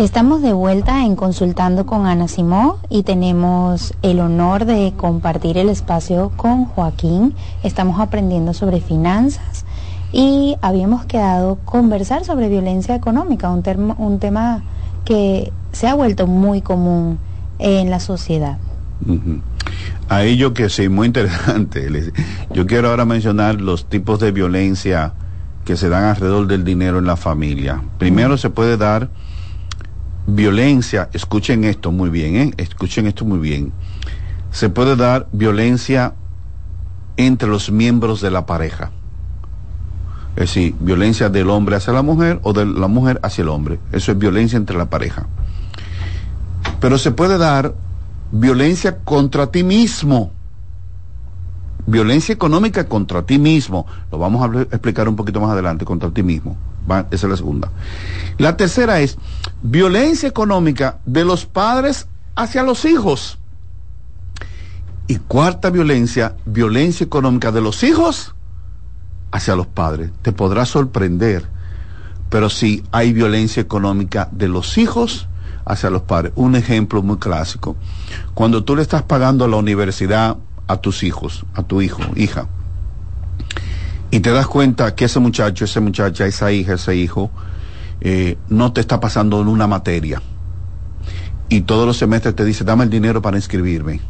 Estamos de vuelta en Consultando con Ana Simó y tenemos el honor de compartir el espacio con Joaquín. Estamos aprendiendo sobre finanzas y habíamos quedado conversar sobre violencia económica, un, un tema que se ha vuelto muy común en la sociedad.
A ello que sí, muy interesante. *laughs* Yo quiero ahora mencionar los tipos de violencia que se dan alrededor del dinero en la familia. Primero se puede dar violencia, escuchen esto muy bien, ¿eh? escuchen esto muy bien, se puede dar violencia entre los miembros de la pareja. Es decir, violencia del hombre hacia la mujer o de la mujer hacia el hombre. Eso es violencia entre la pareja. Pero se puede dar violencia contra ti mismo. Violencia económica contra ti mismo. Lo vamos a explicar un poquito más adelante, contra ti mismo. esa es la segunda. La tercera es violencia económica de los padres hacia los hijos. Y cuarta violencia, violencia económica de los hijos hacia los padres. Te podrá sorprender, pero sí hay violencia económica de los hijos hacia los padres. Un ejemplo muy clásico. Cuando tú le estás pagando la universidad a tus hijos, a tu hijo, hija, y te das cuenta que ese muchacho, esa muchacha, esa hija, ese hijo, eh, no te está pasando en una materia. Y todos los semestres te dice, dame el dinero para inscribirme.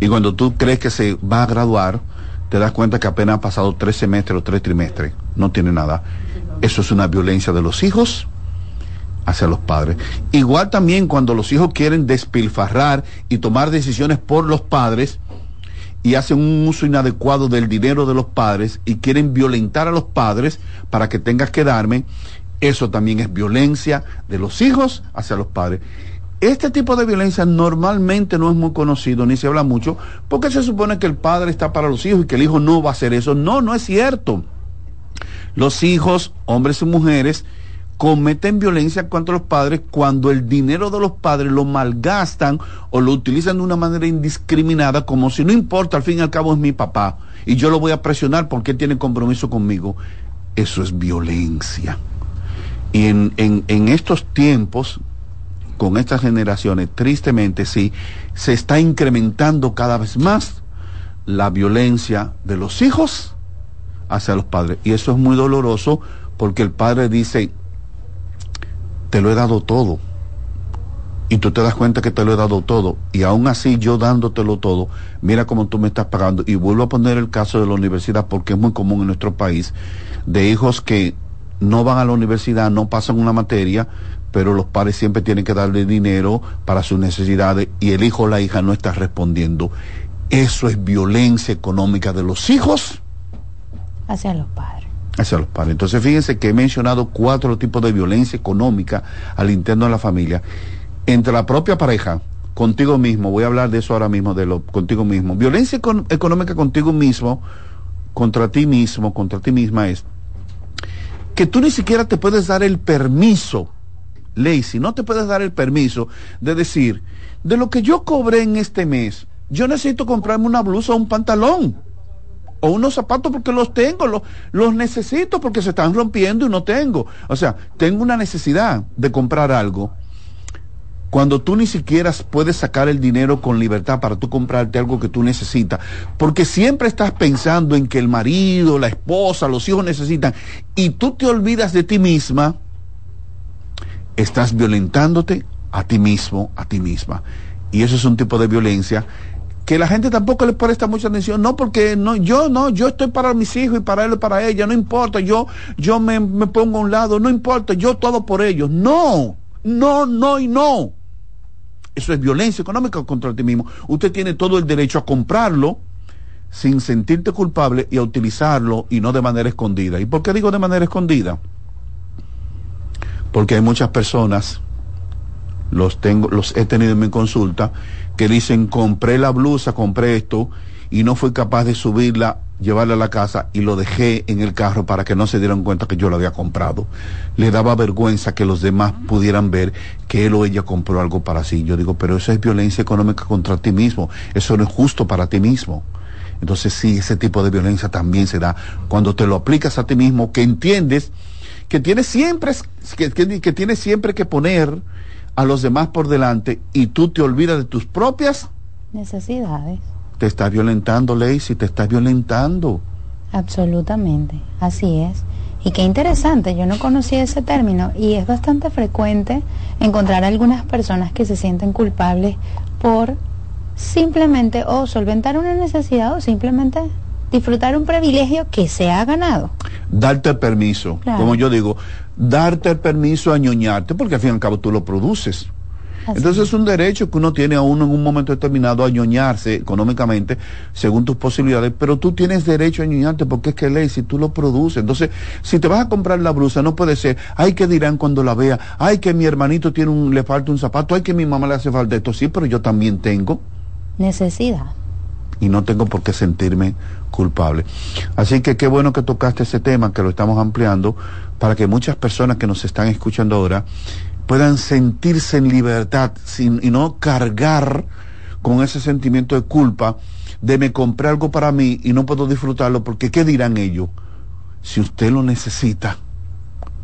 Y cuando tú crees que se va a graduar, te das cuenta que apenas ha pasado tres semestres o tres trimestres. No tiene nada. Eso es una violencia de los hijos hacia los padres. Igual también cuando los hijos quieren despilfarrar y tomar decisiones por los padres y hacen un uso inadecuado del dinero de los padres y quieren violentar a los padres para que tengas que darme, eso también es violencia de los hijos hacia los padres. Este tipo de violencia normalmente no es muy conocido ni se habla mucho porque se supone que el padre está para los hijos y que el hijo no va a hacer eso. No, no es cierto. Los hijos, hombres y mujeres, cometen violencia contra los padres cuando el dinero de los padres lo malgastan o lo utilizan de una manera indiscriminada como si no importa, al fin y al cabo es mi papá y yo lo voy a presionar porque él tiene compromiso conmigo. Eso es violencia. Y en, en, estos tiempos, con estas generaciones, tristemente sí, se está incrementando cada vez más la violencia de los hijos hacia los padres. Y eso es muy doloroso porque el padre dice, te lo he dado todo. Y tú te das cuenta que te lo he dado todo. Y aún así yo dándotelo todo, mira cómo tú me estás pagando. Y vuelvo a poner el caso de la universidad porque es muy común en nuestro país, de hijos que no van a la universidad, no pasan una materia, pero los padres siempre tienen que darle dinero para sus necesidades y el hijo o la hija no está respondiendo. Eso es violencia económica de los hijos
hacia los padres.
Entonces fíjense que he mencionado cuatro tipos de violencia económica al interno de la familia. Entre la propia pareja, contigo mismo, voy a hablar de eso ahora mismo, de lo contigo mismo. Violencia económica contigo mismo, contra ti mismo, contra ti misma es que tú ni siquiera te puedes dar el permiso, Lacey, no te puedes dar el permiso de decir, de lo que yo cobré en este mes, yo necesito comprarme una blusa o un pantalón o unos zapatos porque los tengo, los, los necesito porque se están rompiendo y no tengo. O sea, tengo una necesidad de comprar algo cuando tú ni siquiera puedes sacar el dinero con libertad para tú comprarte algo que tú necesitas, porque siempre estás pensando en que el marido, la esposa, los hijos necesitan, y tú te olvidas de ti misma, estás violentándote a ti mismo, a ti misma. Y eso es un tipo de violencia que la gente tampoco le presta mucha atención, no porque no, yo no, yo estoy para mis hijos y para él y para ella, no importa, yo, yo me, me pongo a un lado, no importa, yo todo por ellos. No, no, no y no. Eso es violencia económica contra ti mismo. Usted tiene todo el derecho a comprarlo sin sentirte culpable y a utilizarlo y no de manera escondida. ¿Y por qué digo de manera escondida? Porque hay muchas personas, los tengo, los he tenido en mi consulta, que dicen compré la blusa, compré esto y no fui capaz de subirla, llevarla a la casa y lo dejé en el carro para que no se dieran cuenta que yo lo había comprado. Le daba vergüenza que los demás pudieran ver que él o ella compró algo para sí. Yo digo, pero eso es violencia económica contra ti mismo, eso no es justo para ti mismo. Entonces sí, ese tipo de violencia también se da cuando te lo aplicas a ti mismo, que entiendes que tienes siempre que, que, que tienes siempre que poner a los demás por delante y tú te olvidas de tus propias
necesidades.
Te estás violentando, Lacey, te estás violentando.
Absolutamente, así es. Y qué interesante, yo no conocía ese término y es bastante frecuente encontrar algunas personas que se sienten culpables por simplemente o solventar una necesidad o simplemente disfrutar un privilegio que se ha ganado.
Darte permiso,
Claro.
como yo digo, darte el permiso a ñoñarte, porque al fin y al cabo tú lo produces. Entonces es un derecho que uno tiene a uno en un momento determinado a ñoñarse económicamente según tus posibilidades, pero tú tienes derecho a ñoñarte porque es que ley si tú lo produces. Entonces, si te vas a comprar la blusa, no puede ser, ay que dirán cuando la vea, ay que mi hermanito tiene un, le falta un zapato, ay que mi mamá le hace falta esto, sí, pero yo también tengo
Necesidad.
y no tengo por qué sentirme culpable. Así que qué bueno que tocaste ese tema, que lo estamos ampliando, para que muchas personas que nos están escuchando ahora puedan sentirse en libertad sin, y no cargar con ese sentimiento de culpa de me compré algo para mí y no puedo disfrutarlo porque ¿qué dirán ellos? Si usted lo necesita,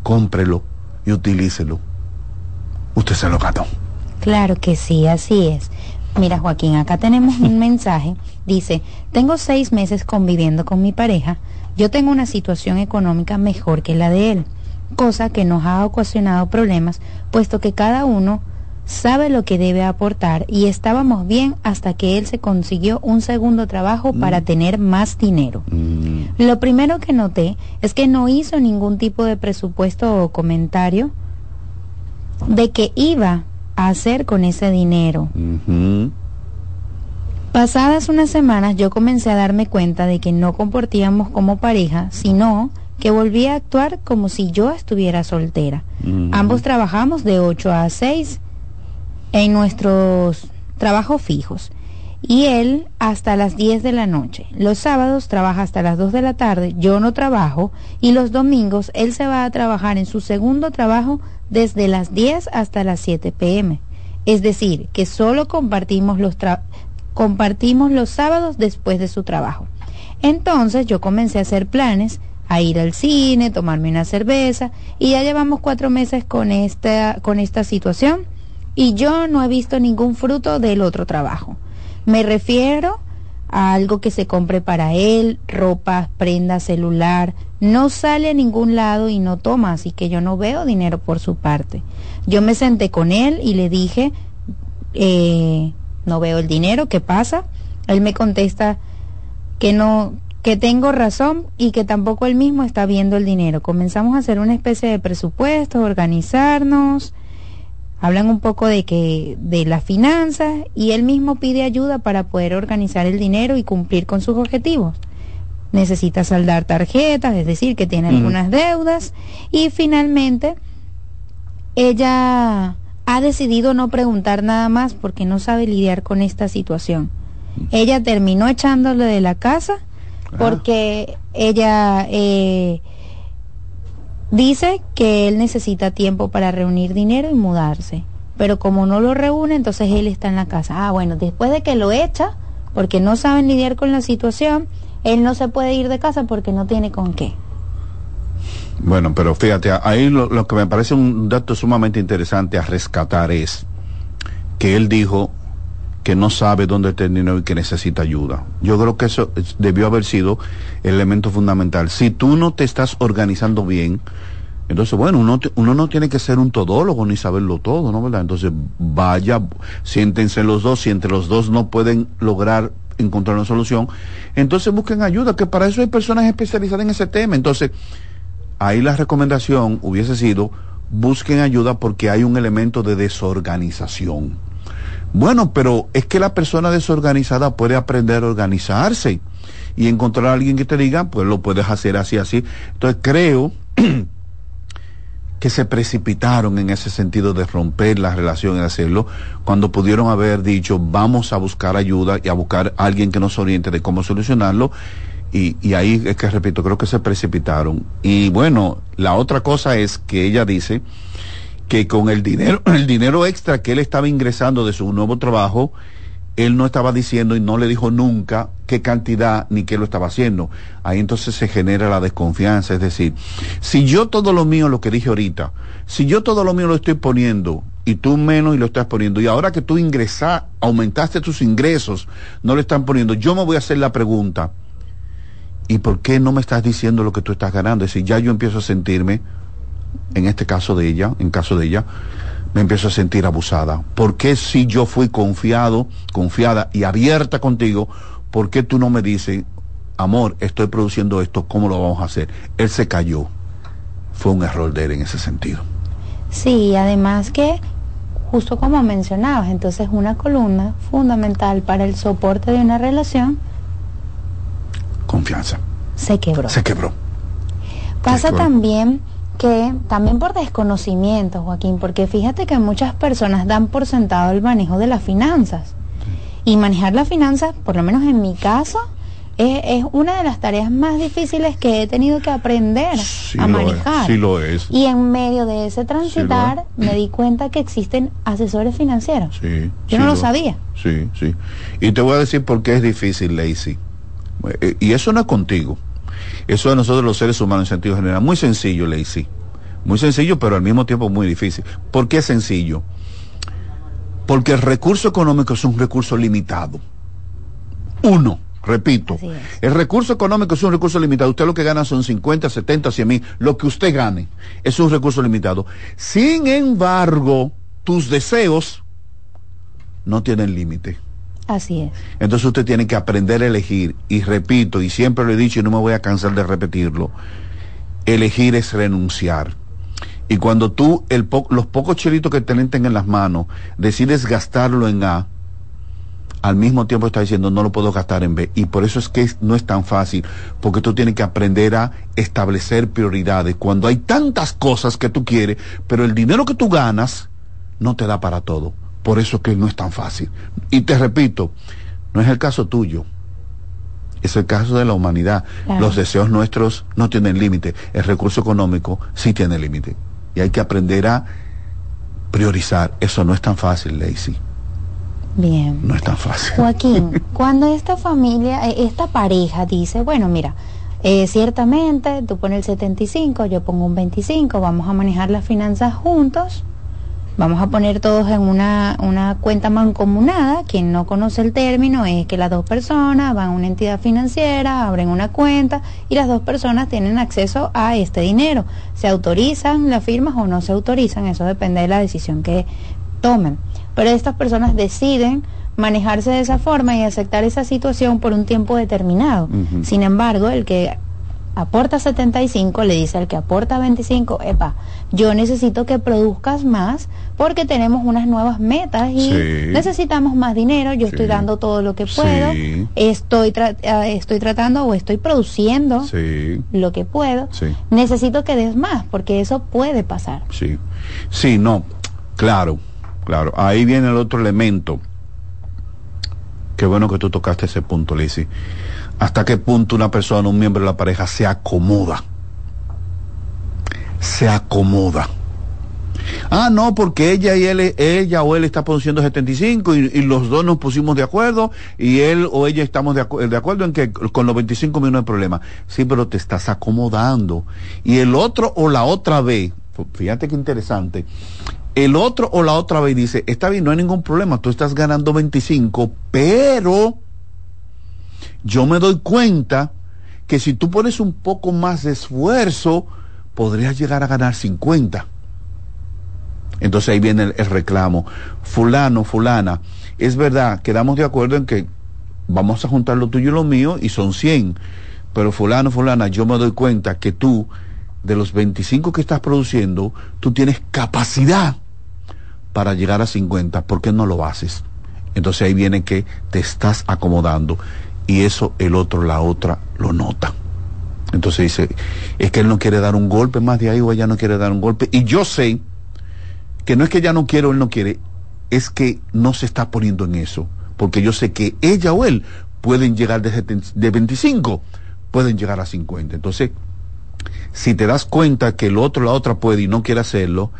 cómprelo y utilícelo. Usted se lo ganó.
Claro que sí, así es. Mira, Joaquín, acá tenemos un *laughs* mensaje. Dice, tengo seis meses conviviendo con mi pareja. Yo tengo una situación económica mejor que la de él, cosa que nos ha ocasionado problemas, puesto que cada uno sabe lo que debe aportar y estábamos bien hasta que él se consiguió un segundo trabajo para tener más dinero. Lo primero que noté es que no hizo ningún tipo de presupuesto o comentario de qué iba a hacer con ese dinero. Pasadas unas semanas yo comencé a darme cuenta de que no comportíamos como pareja, sino que volví a actuar como si yo estuviera soltera. Ambos trabajamos de 8 a 6 en nuestros trabajos fijos y él hasta las 10 de la noche. Los sábados trabaja hasta las 2 de la tarde, yo no trabajo y los domingos él se va a trabajar en su segundo trabajo desde las 10 hasta las 7 pm. Es decir, que solo compartimos los tra- compartimos los sábados después de su trabajo. Entonces yo comencé a hacer planes, a ir al cine, tomarme una cerveza y ya llevamos cuatro meses con esta, con esta situación y yo no he visto ningún fruto del otro trabajo. Me refiero a algo que se compre para él, ropa, prenda, celular. No sale a ningún lado y no toma, así que yo no veo dinero por su parte. Yo me senté con él y le dije, eh, no veo el dinero, ¿qué pasa? Él me contesta que no, que tengo razón y que tampoco él mismo está viendo el dinero. Comenzamos a hacer una especie de presupuesto, organizarnos, hablan un poco de que de las finanzas y él mismo pide ayuda para poder organizar el dinero y cumplir con sus objetivos. Necesita saldar tarjetas, es decir, que tiene algunas deudas y finalmente ella ha decidido no preguntar nada más porque no sabe lidiar con esta situación. Ella terminó echándolo de la casa porque ella eh, dice que él necesita tiempo para reunir dinero y mudarse. Pero como no lo reúne, entonces él está en la casa. Ah, bueno, después de que lo echa, porque no saben lidiar con la situación, él no se puede ir de casa porque no tiene con qué.
Bueno, pero fíjate, ahí lo, que me parece un dato sumamente interesante a rescatar es que él dijo que no sabe dónde dinero y que necesita ayuda. Yo creo que eso es- debió haber sido el elemento fundamental. Si tú no te estás organizando bien Entonces, bueno, uno, uno no tiene que ser un todólogo ni saberlo todo, ¿no? ¿Verdad? Entonces, vaya, siéntense los dos, si entre los dos no pueden lograr encontrar una solución, entonces busquen ayuda, que para eso hay personas especializadas en ese tema. Entonces, ahí la recomendación hubiese sido, busquen ayuda porque hay un elemento de desorganización. Bueno, pero es que la persona desorganizada puede aprender a organizarse y encontrar a alguien que te diga, pues lo puedes hacer así, así. Entonces creo *clears throat* que se precipitaron en ese sentido de romper la relación y hacerlo, cuando pudieron haber dicho, vamos a buscar ayuda y a buscar a alguien que nos oriente de cómo solucionarlo. Y, y ahí es que repito, creo que se precipitaron. Y bueno, la otra cosa es que ella dice que con el dinero, *clears throat* el dinero extra que él estaba ingresando de su nuevo trabajo, él no estaba diciendo y no le dijo nunca qué cantidad ni qué lo estaba haciendo. Ahí entonces se genera la desconfianza. Es decir, si yo todo lo mío, lo que dije ahorita, si yo todo lo mío lo estoy poniendo y tú menos y lo estás poniendo, y ahora que tú ingresas, aumentaste tus ingresos, no le están poniendo, yo me voy a hacer la pregunta, ¿y por qué no me estás diciendo lo que tú estás ganando? Es decir, ya yo empiezo a sentirme, en este caso de ella, en caso de ella, me empiezo a sentir abusada. ¿Por qué si yo fui confiado, confiada y abierta contigo, por qué tú no me dices, amor, estoy produciendo esto, ¿cómo lo vamos a hacer? Él se cayó. Fue un error de él en ese sentido.
Sí, además que, justo como mencionabas, entonces una columna fundamental para el soporte de una relación
Confianza.
se quebró.
Se quebró.
Pasa
quebró.
también que, también por desconocimiento, Joaquín, porque fíjate que muchas personas dan por sentado el manejo de las finanzas. Y manejar las finanzas, por lo menos en mi caso, es, es una de las tareas más difíciles que he tenido que aprender
Sí
a
lo es,
manejar.
sí lo es.
Y en medio de ese transitar
Sí
me di cuenta que existen asesores financieros.
Sí,
Yo no lo sabía.
Sí, sí. Y te voy a decir por qué es difícil, Lacey. Eh, Y eso no es contigo. Eso de nosotros los seres humanos en sentido general. Muy sencillo, Lacey. Muy sencillo, pero al mismo tiempo muy difícil. ¿Por qué es sencillo? Porque el recurso económico es un recurso limitado. Uno, repito, el recurso económico es un recurso limitado. Usted lo que gana son 50, 70, 100 mil. Lo que usted gane es un recurso limitado. Sin embargo, tus deseos no tienen límite.
Así es.
Entonces usted tiene que aprender a elegir. Y repito, y siempre lo he dicho y no me voy a cansar de repetirlo, elegir es renunciar. Y cuando tú los pocos chelitos que te en las manos decides gastarlo en A, al mismo tiempo estás diciendo no lo puedo gastar en B. Y por eso es que no es tan fácil, porque tú tienes que aprender a establecer prioridades. Cuando hay tantas cosas que tú quieres, pero el dinero que tú ganas no te da para todo. Por eso es que no es tan fácil. Y te repito, no es el caso tuyo. Es el caso de la humanidad.
Claro.
Los deseos nuestros no tienen límite. El recurso económico sí tiene límite. Y hay que aprender a priorizar. Eso no es tan fácil, Lacey.
Bien.
No es tan fácil.
Joaquín, *laughs* cuando esta familia, eh, esta pareja dice, bueno, mira, eh, ciertamente tú pones el 75, yo pongo un 25, vamos a manejar las finanzas juntos, vamos a poner todos en una, una cuenta mancomunada, quien no conoce el término es que las dos personas van a una entidad financiera, abren una cuenta y las dos personas tienen acceso a este dinero. Se autorizan las firmas o no se autorizan, eso depende de la decisión que tomen. Pero estas personas deciden manejarse de esa forma y aceptar esa situación por un tiempo determinado. Sin embargo, el que aporta 75 le dice al que aporta 25, epa, yo necesito que produzcas más porque tenemos unas nuevas metas y
Sí.
necesitamos más dinero, yo estoy dando todo lo que puedo,
Sí.
estoy, tra- ah, estoy tratando o estoy produciendo lo que puedo, necesito que des más porque eso puede pasar.
sí. Sí, no. Claro, claro. Ahí viene el otro elemento. Qué bueno que tú tocaste ese punto, Lizzy. ¿Hasta qué punto una persona, un miembro de la pareja, se acomoda? Se acomoda. Ah, no, porque ella y él, ella o él está produciendo 75 y, los dos nos pusimos de acuerdo y él o ella estamos de, acu- de acuerdo en que con los 25 mil no hay problema. Sí, pero te estás acomodando. Y el otro o la otra vez, fíjate qué interesante, el otro o la otra vez dice, está bien, no hay ningún problema, tú estás ganando 25, pero yo me doy cuenta que si tú pones un poco más de esfuerzo, podrías llegar a ganar 50. Entonces ahí viene el, reclamo. Fulano, fulana, es verdad, quedamos de acuerdo en que vamos a juntar lo tuyo y lo mío y son 100. Pero fulano, fulana, yo me doy cuenta que tú, de los 25 que estás produciendo, tú tienes capacidad para llegar a 50. ¿Por qué no lo haces? Entonces ahí viene que te estás acomodando y eso el otro, la otra, lo nota. Entonces dice, es que él no quiere dar un golpe más de ahí o ella no quiere dar un golpe. Y yo sé que no es que ella no quiere o él no quiere, es que no se está poniendo en eso. Porque yo sé que ella o él pueden llegar de, 70 de 25, pueden llegar a 50. Entonces, si te das cuenta que el otro, la otra puede y no quiere hacerlo,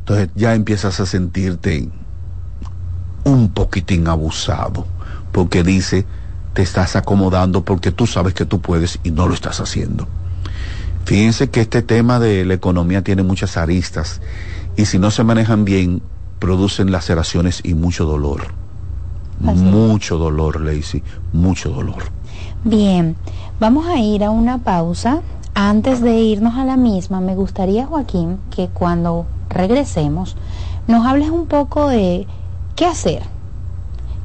entonces ya empiezas a sentirte un poquitín abusado. Porque dice, te estás acomodando porque tú sabes que tú puedes y no lo estás haciendo. Fíjense que este tema de la economía tiene muchas aristas y si no se manejan bien, producen laceraciones y mucho dolor.
Así
mucho dolor, Lacey, mucho dolor.
Bien, vamos a ir a una pausa. Antes de irnos a la misma, me gustaría, Joaquín, que cuando regresemos nos hables un poco de qué hacer.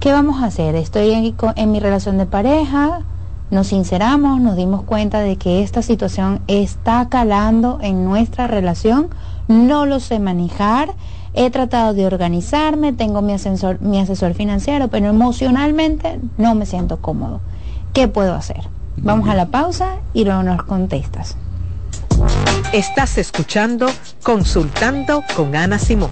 ¿Qué vamos a hacer? Estoy en, en mi relación de pareja, nos sinceramos, nos dimos cuenta de que esta situación está calando en nuestra relación, no lo sé manejar, he tratado de organizarme, tengo mi asesor, mi asesor financiero, pero emocionalmente no me siento cómodo. ¿Qué puedo hacer? Vamos a la pausa y luego nos contestas.
Estás escuchando Consultando con Ana Simón.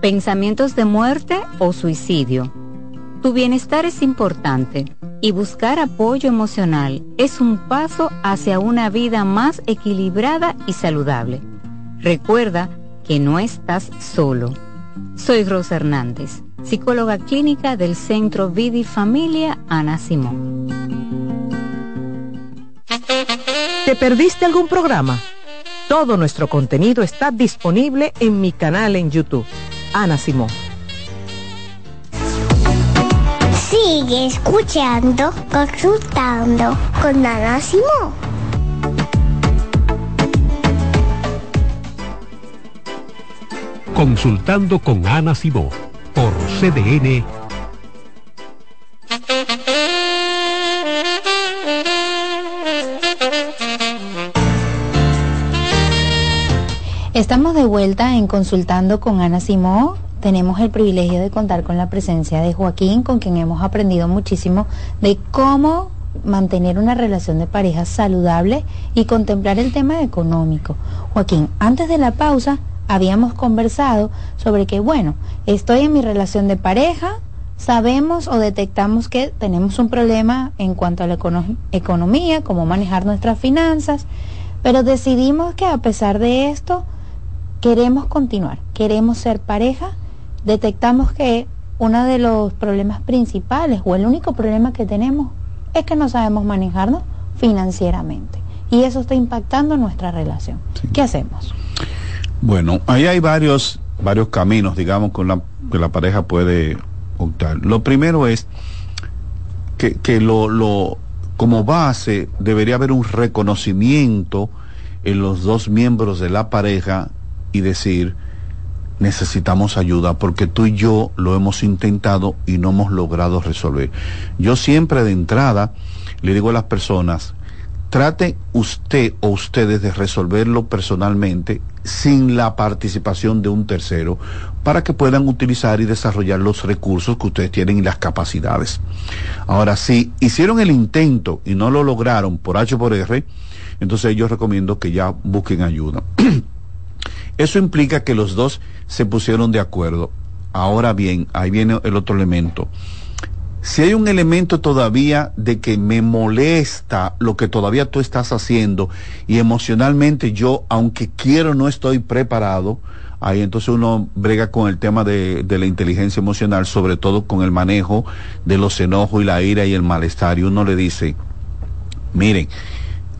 pensamientos de muerte o suicidio. Tu bienestar es importante y buscar apoyo emocional es un paso hacia una vida más equilibrada y saludable. Recuerda que no estás solo. Soy Rosa Hernández, psicóloga clínica del Centro Vidi Familia Ana Simón.
¿Te perdiste algún programa? Todo nuestro contenido está disponible en mi canal en YouTube, Ana Simón.
Sigue escuchando, consultando con Ana Simón.
Consultando con Ana Simón por CDN.
En Consultando con Ana Simón. Tenemos el privilegio de contar con la presencia de Joaquín, con quien hemos aprendido muchísimo de cómo mantener una relación de pareja saludable y contemplar el tema económico. Joaquín, antes de la pausa habíamos conversado sobre que, bueno, estoy en mi relación de pareja, sabemos o detectamos que tenemos un problema en cuanto a la econo- economía, cómo manejar nuestras finanzas, pero decidimos que a pesar de esto queremos continuar, queremos ser pareja, detectamos que uno de los problemas principales o el único problema que tenemos es que no sabemos manejarnos financieramente y eso está impactando nuestra relación. ¿Qué hacemos?
Bueno, ahí hay varios, varios caminos, digamos, con la, que la pareja puede optar. Lo primero es que, que lo, lo, como base debería haber un reconocimiento en los dos miembros de la pareja y decir, necesitamos ayuda porque tú y yo lo hemos intentado y no hemos logrado resolver. Yo siempre de entrada le digo a las personas, trate usted o ustedes de resolverlo personalmente sin la participación de un tercero para que puedan utilizar y desarrollar los recursos que ustedes tienen y las capacidades. Ahora, si hicieron el intento y no lo lograron por H por R, entonces yo recomiendo que ya busquen ayuda. *clears throat* Eso implica que los dos se pusieron de acuerdo. Ahora bien, ahí viene el otro elemento. Si hay un elemento todavía de que me molesta lo que todavía tú estás haciendo y emocionalmente yo, aunque quiero, no estoy preparado, ahí entonces uno brega con el tema de, la inteligencia emocional, sobre todo con el manejo de los enojos y la ira y el malestar. Y uno le dice, miren,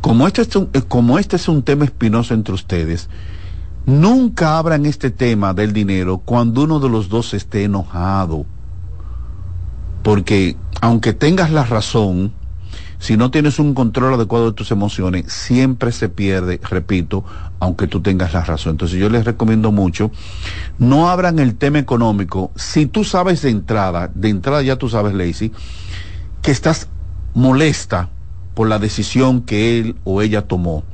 como este es un, como este es un tema espinoso entre ustedes, nunca abran este tema del dinero cuando uno de los dos esté enojado porque aunque tengas la razón, si no tienes un control adecuado de tus emociones, siempre se pierde, repito, aunque tú tengas la razón. Entonces yo les recomiendo mucho, no abran el tema económico. Si tú sabes de entrada, de entrada ya tú sabes, Lacey, que estás molesta por la decisión que él o ella tomó.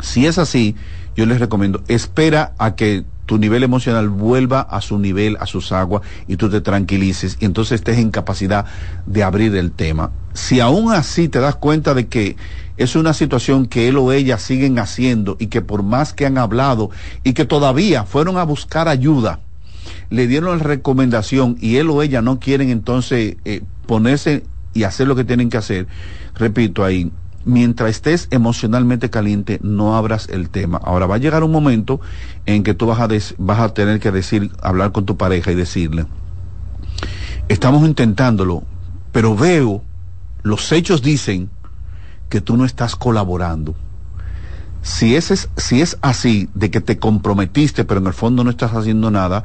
Si es así, yo les recomiendo, espera a que tu nivel emocional vuelva a su nivel, a sus aguas, y tú te tranquilices, y entonces estés en capacidad de abrir el tema. Si aún así te das cuenta de que es una situación que él o ella siguen haciendo y que por más que han hablado y que todavía fueron a buscar ayuda, le dieron la recomendación y él o ella no quieren entonces eh, ponerse y hacer lo que tienen que hacer, repito ahí, mientras estés emocionalmente caliente, no abras el tema. Ahora va a llegar un momento en que tú vas a, tener que decir, hablar con tu pareja y decirle, estamos intentándolo, pero veo, los hechos dicen que tú no estás colaborando. Si es, así, de que te comprometiste, pero en el fondo no estás haciendo nada,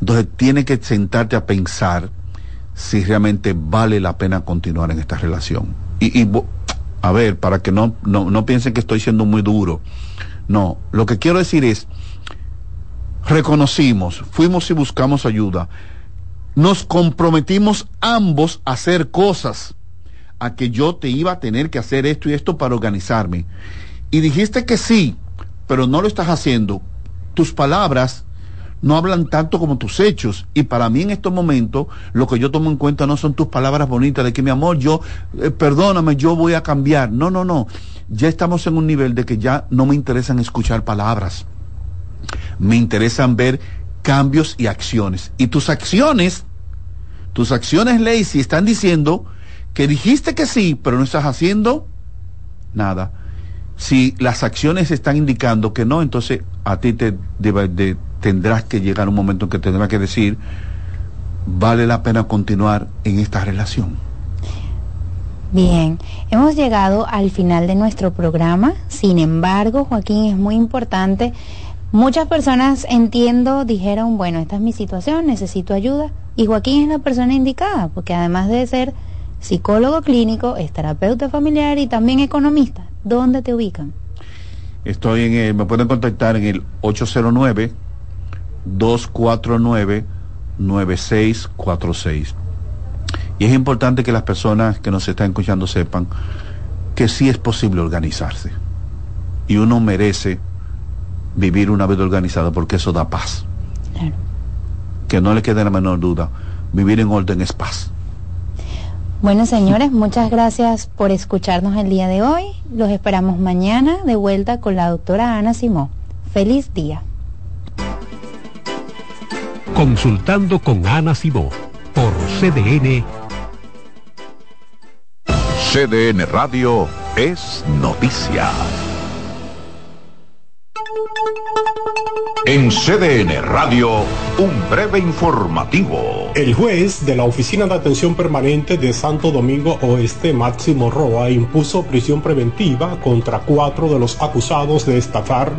entonces tienes que sentarte a pensar si realmente vale la pena continuar en esta relación. Y a ver, para que no, no, no piensen que estoy siendo muy duro. No, lo que quiero decir es, reconocimos, fuimos y buscamos ayuda, nos comprometimos ambos a hacer cosas, a que yo te iba a tener que hacer esto y esto para organizarme. Y dijiste que sí, pero no lo estás haciendo. Tus palabras no hablan tanto como tus hechos. Y para mí en estos momentos lo que yo tomo en cuenta no son tus palabras bonitas de que mi amor, yo, eh, perdóname, yo voy a cambiar. No, no, no. Ya estamos en un nivel de que ya no me interesan escuchar palabras. Me interesan ver cambios y acciones. Y tus acciones, tus acciones, Lacey, están diciendo que dijiste que sí, pero no estás haciendo nada. Si las acciones están indicando que no, entonces a ti te tendrás que llegar un momento en que tendrás que decir, vale la pena continuar en esta relación.
Bien, hemos llegado al final de nuestro programa. Sin embargo, Joaquín, es muy importante. Muchas personas, entiendo, dijeron, bueno, esta es mi situación, necesito ayuda. Y Joaquín es la persona indicada, porque además de ser psicólogo clínico, es terapeuta familiar y también economista. ¿Dónde te ubican?
Estoy en el, me pueden contactar en el 809 249 9646. Y es importante que las personas que nos están escuchando sepan que sí es posible organizarse. Y uno merece vivir una vida organizada porque eso da paz. Que no le quede la menor duda, vivir en orden es paz.
Bueno, señores, muchas gracias por escucharnos el día de hoy. Los esperamos mañana de vuelta con la doctora Ana Simó. Feliz día.
Consultando con Ana Simó por CDN.
CDN Radio es noticia. En CDN Radio, un breve informativo.
El juez de la Oficina de Atención Permanente de Santo Domingo Oeste, Máximo Roa, impuso prisión preventiva contra cuatro de los acusados de estafar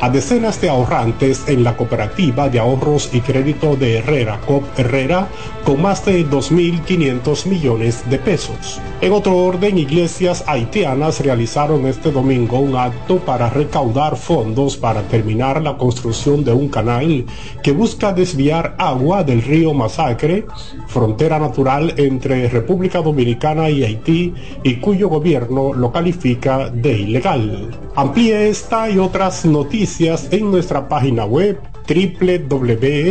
a decenas de ahorrantes en la cooperativa de ahorros y crédito de Herrera, COP Herrera, con más de 2.500 millones de pesos. En otro orden, iglesias haitianas realizaron este domingo un acto para recaudar fondos para terminar la construcción de un canal que busca desviar agua del río Masacre, frontera natural entre República Dominicana y Haití, y cuyo gobierno lo califica de ilegal. Amplíe esta y otras noticias en nuestra página web www.cdn.com.do.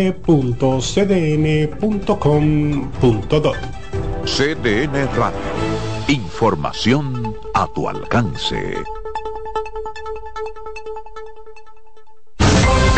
CDN Radio. Información a tu alcance.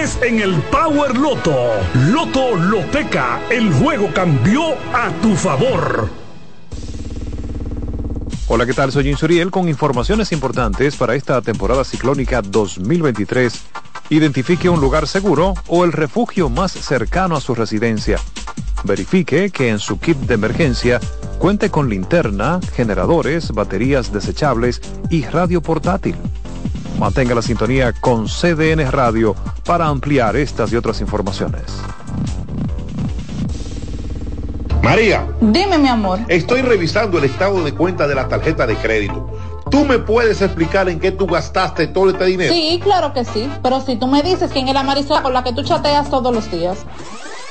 en el Power Loto. Loto Loteca, el juego cambió a tu favor.
Hola, ¿qué tal? Soy Insuriel con informaciones importantes para esta temporada ciclónica 2023. Identifique un lugar seguro o el refugio más cercano a su residencia. Verifique que en su kit de emergencia cuente con linterna, generadores, baterías desechables y radio portátil. Mantenga la sintonía con CDN Radio para ampliar estas y otras informaciones.
María.
Dime, mi amor.
Estoy revisando el estado de cuenta de la tarjeta de crédito. ¿Tú me puedes explicar en qué tú gastaste todo este dinero?
Sí, claro que sí. Pero si tú me dices quién es la Marisol con la que tú chateas todos los días.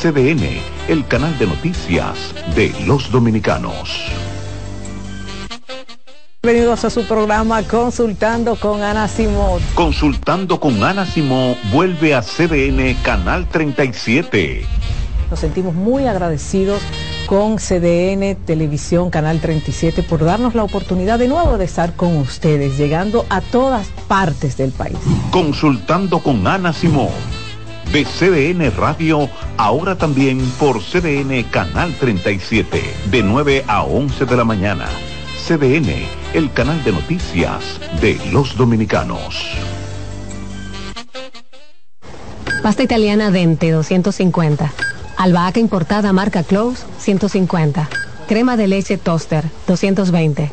CDN, el canal de noticias de los dominicanos.
Bienvenidos a su programa Consultando con Ana Simón.
Consultando con Ana Simón vuelve a CDN Canal 37.
Nos sentimos muy agradecidos con CDN Televisión Canal 37 por darnos la oportunidad de nuevo de estar con ustedes, llegando a todas partes del país.
Consultando con Ana Simón. De CDN Radio, ahora también por CDN Canal 37, de 9 a 11 de la mañana. CDN, el canal de noticias de los dominicanos.
Pasta italiana Dente 250. Albahaca importada marca Close 150. Crema de leche Toaster 220.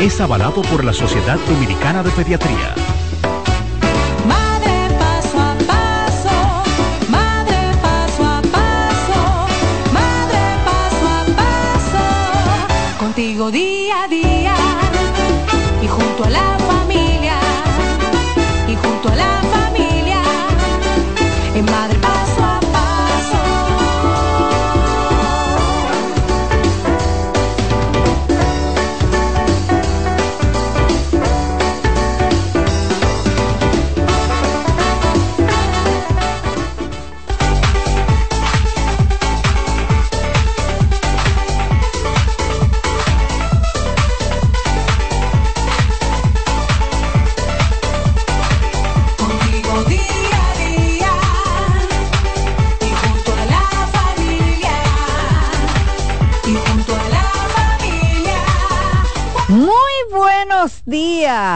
es avalado por la Sociedad Dominicana de Pediatría.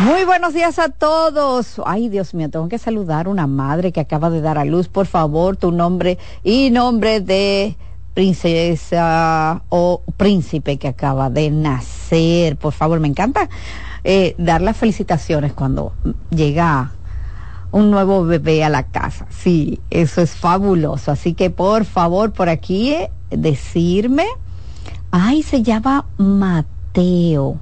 Muy buenos días a todos. Ay, Dios mío, tengo que saludar a una madre que acaba de dar a luz. Por favor, tu nombre y nombre de princesa o príncipe que acaba de nacer. Por favor, me encanta eh, dar las felicitaciones cuando llega un nuevo bebé a la casa. Sí, eso es fabuloso. Así que por favor, por aquí eh, decirme Ay, se llama Mateo.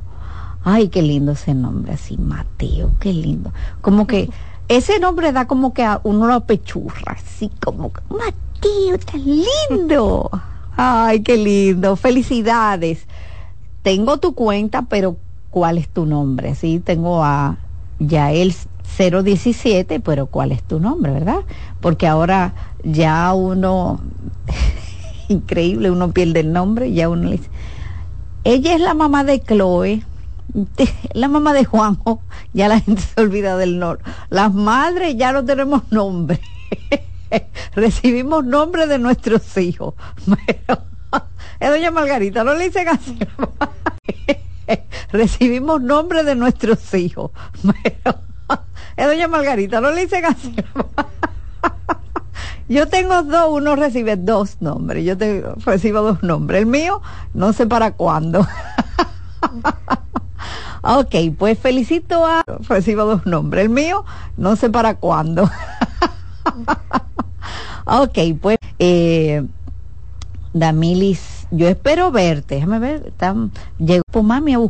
Ay, qué lindo ese nombre así, Mateo, qué lindo. Como que ese nombre da como que a uno lo pechurra, así como Mateo, tan lindo. Ay, qué lindo. Felicidades. Tengo tu cuenta, pero ¿cuál es tu nombre? Sí, tengo a Yael 017, pero ¿cuál es tu nombre, verdad? Porque ahora ya uno *laughs* increíble, uno pierde el nombre y ya uno le dice, ella es la mamá de Chloe, *laughs* la mamá de Juanjo, ya la gente se olvida del nombre. Las madres ya no tenemos nombre. *laughs* Recibimos nombre de nuestros hijos. *laughs* Es doña Margarita, no le dicen así. Recibimos nombre de nuestros hijos. Es doña Margarita, no le dicen así. Yo tengo dos, uno recibe dos nombres, yo te, recibo dos nombres. El mío, no sé para cuándo. Ok, pues felicito a... Recibo dos nombres. El mío, no sé para cuándo. *laughs* ok, pues... Eh, Damilis, yo espero verte. Déjame ver. Llegó mami a buscar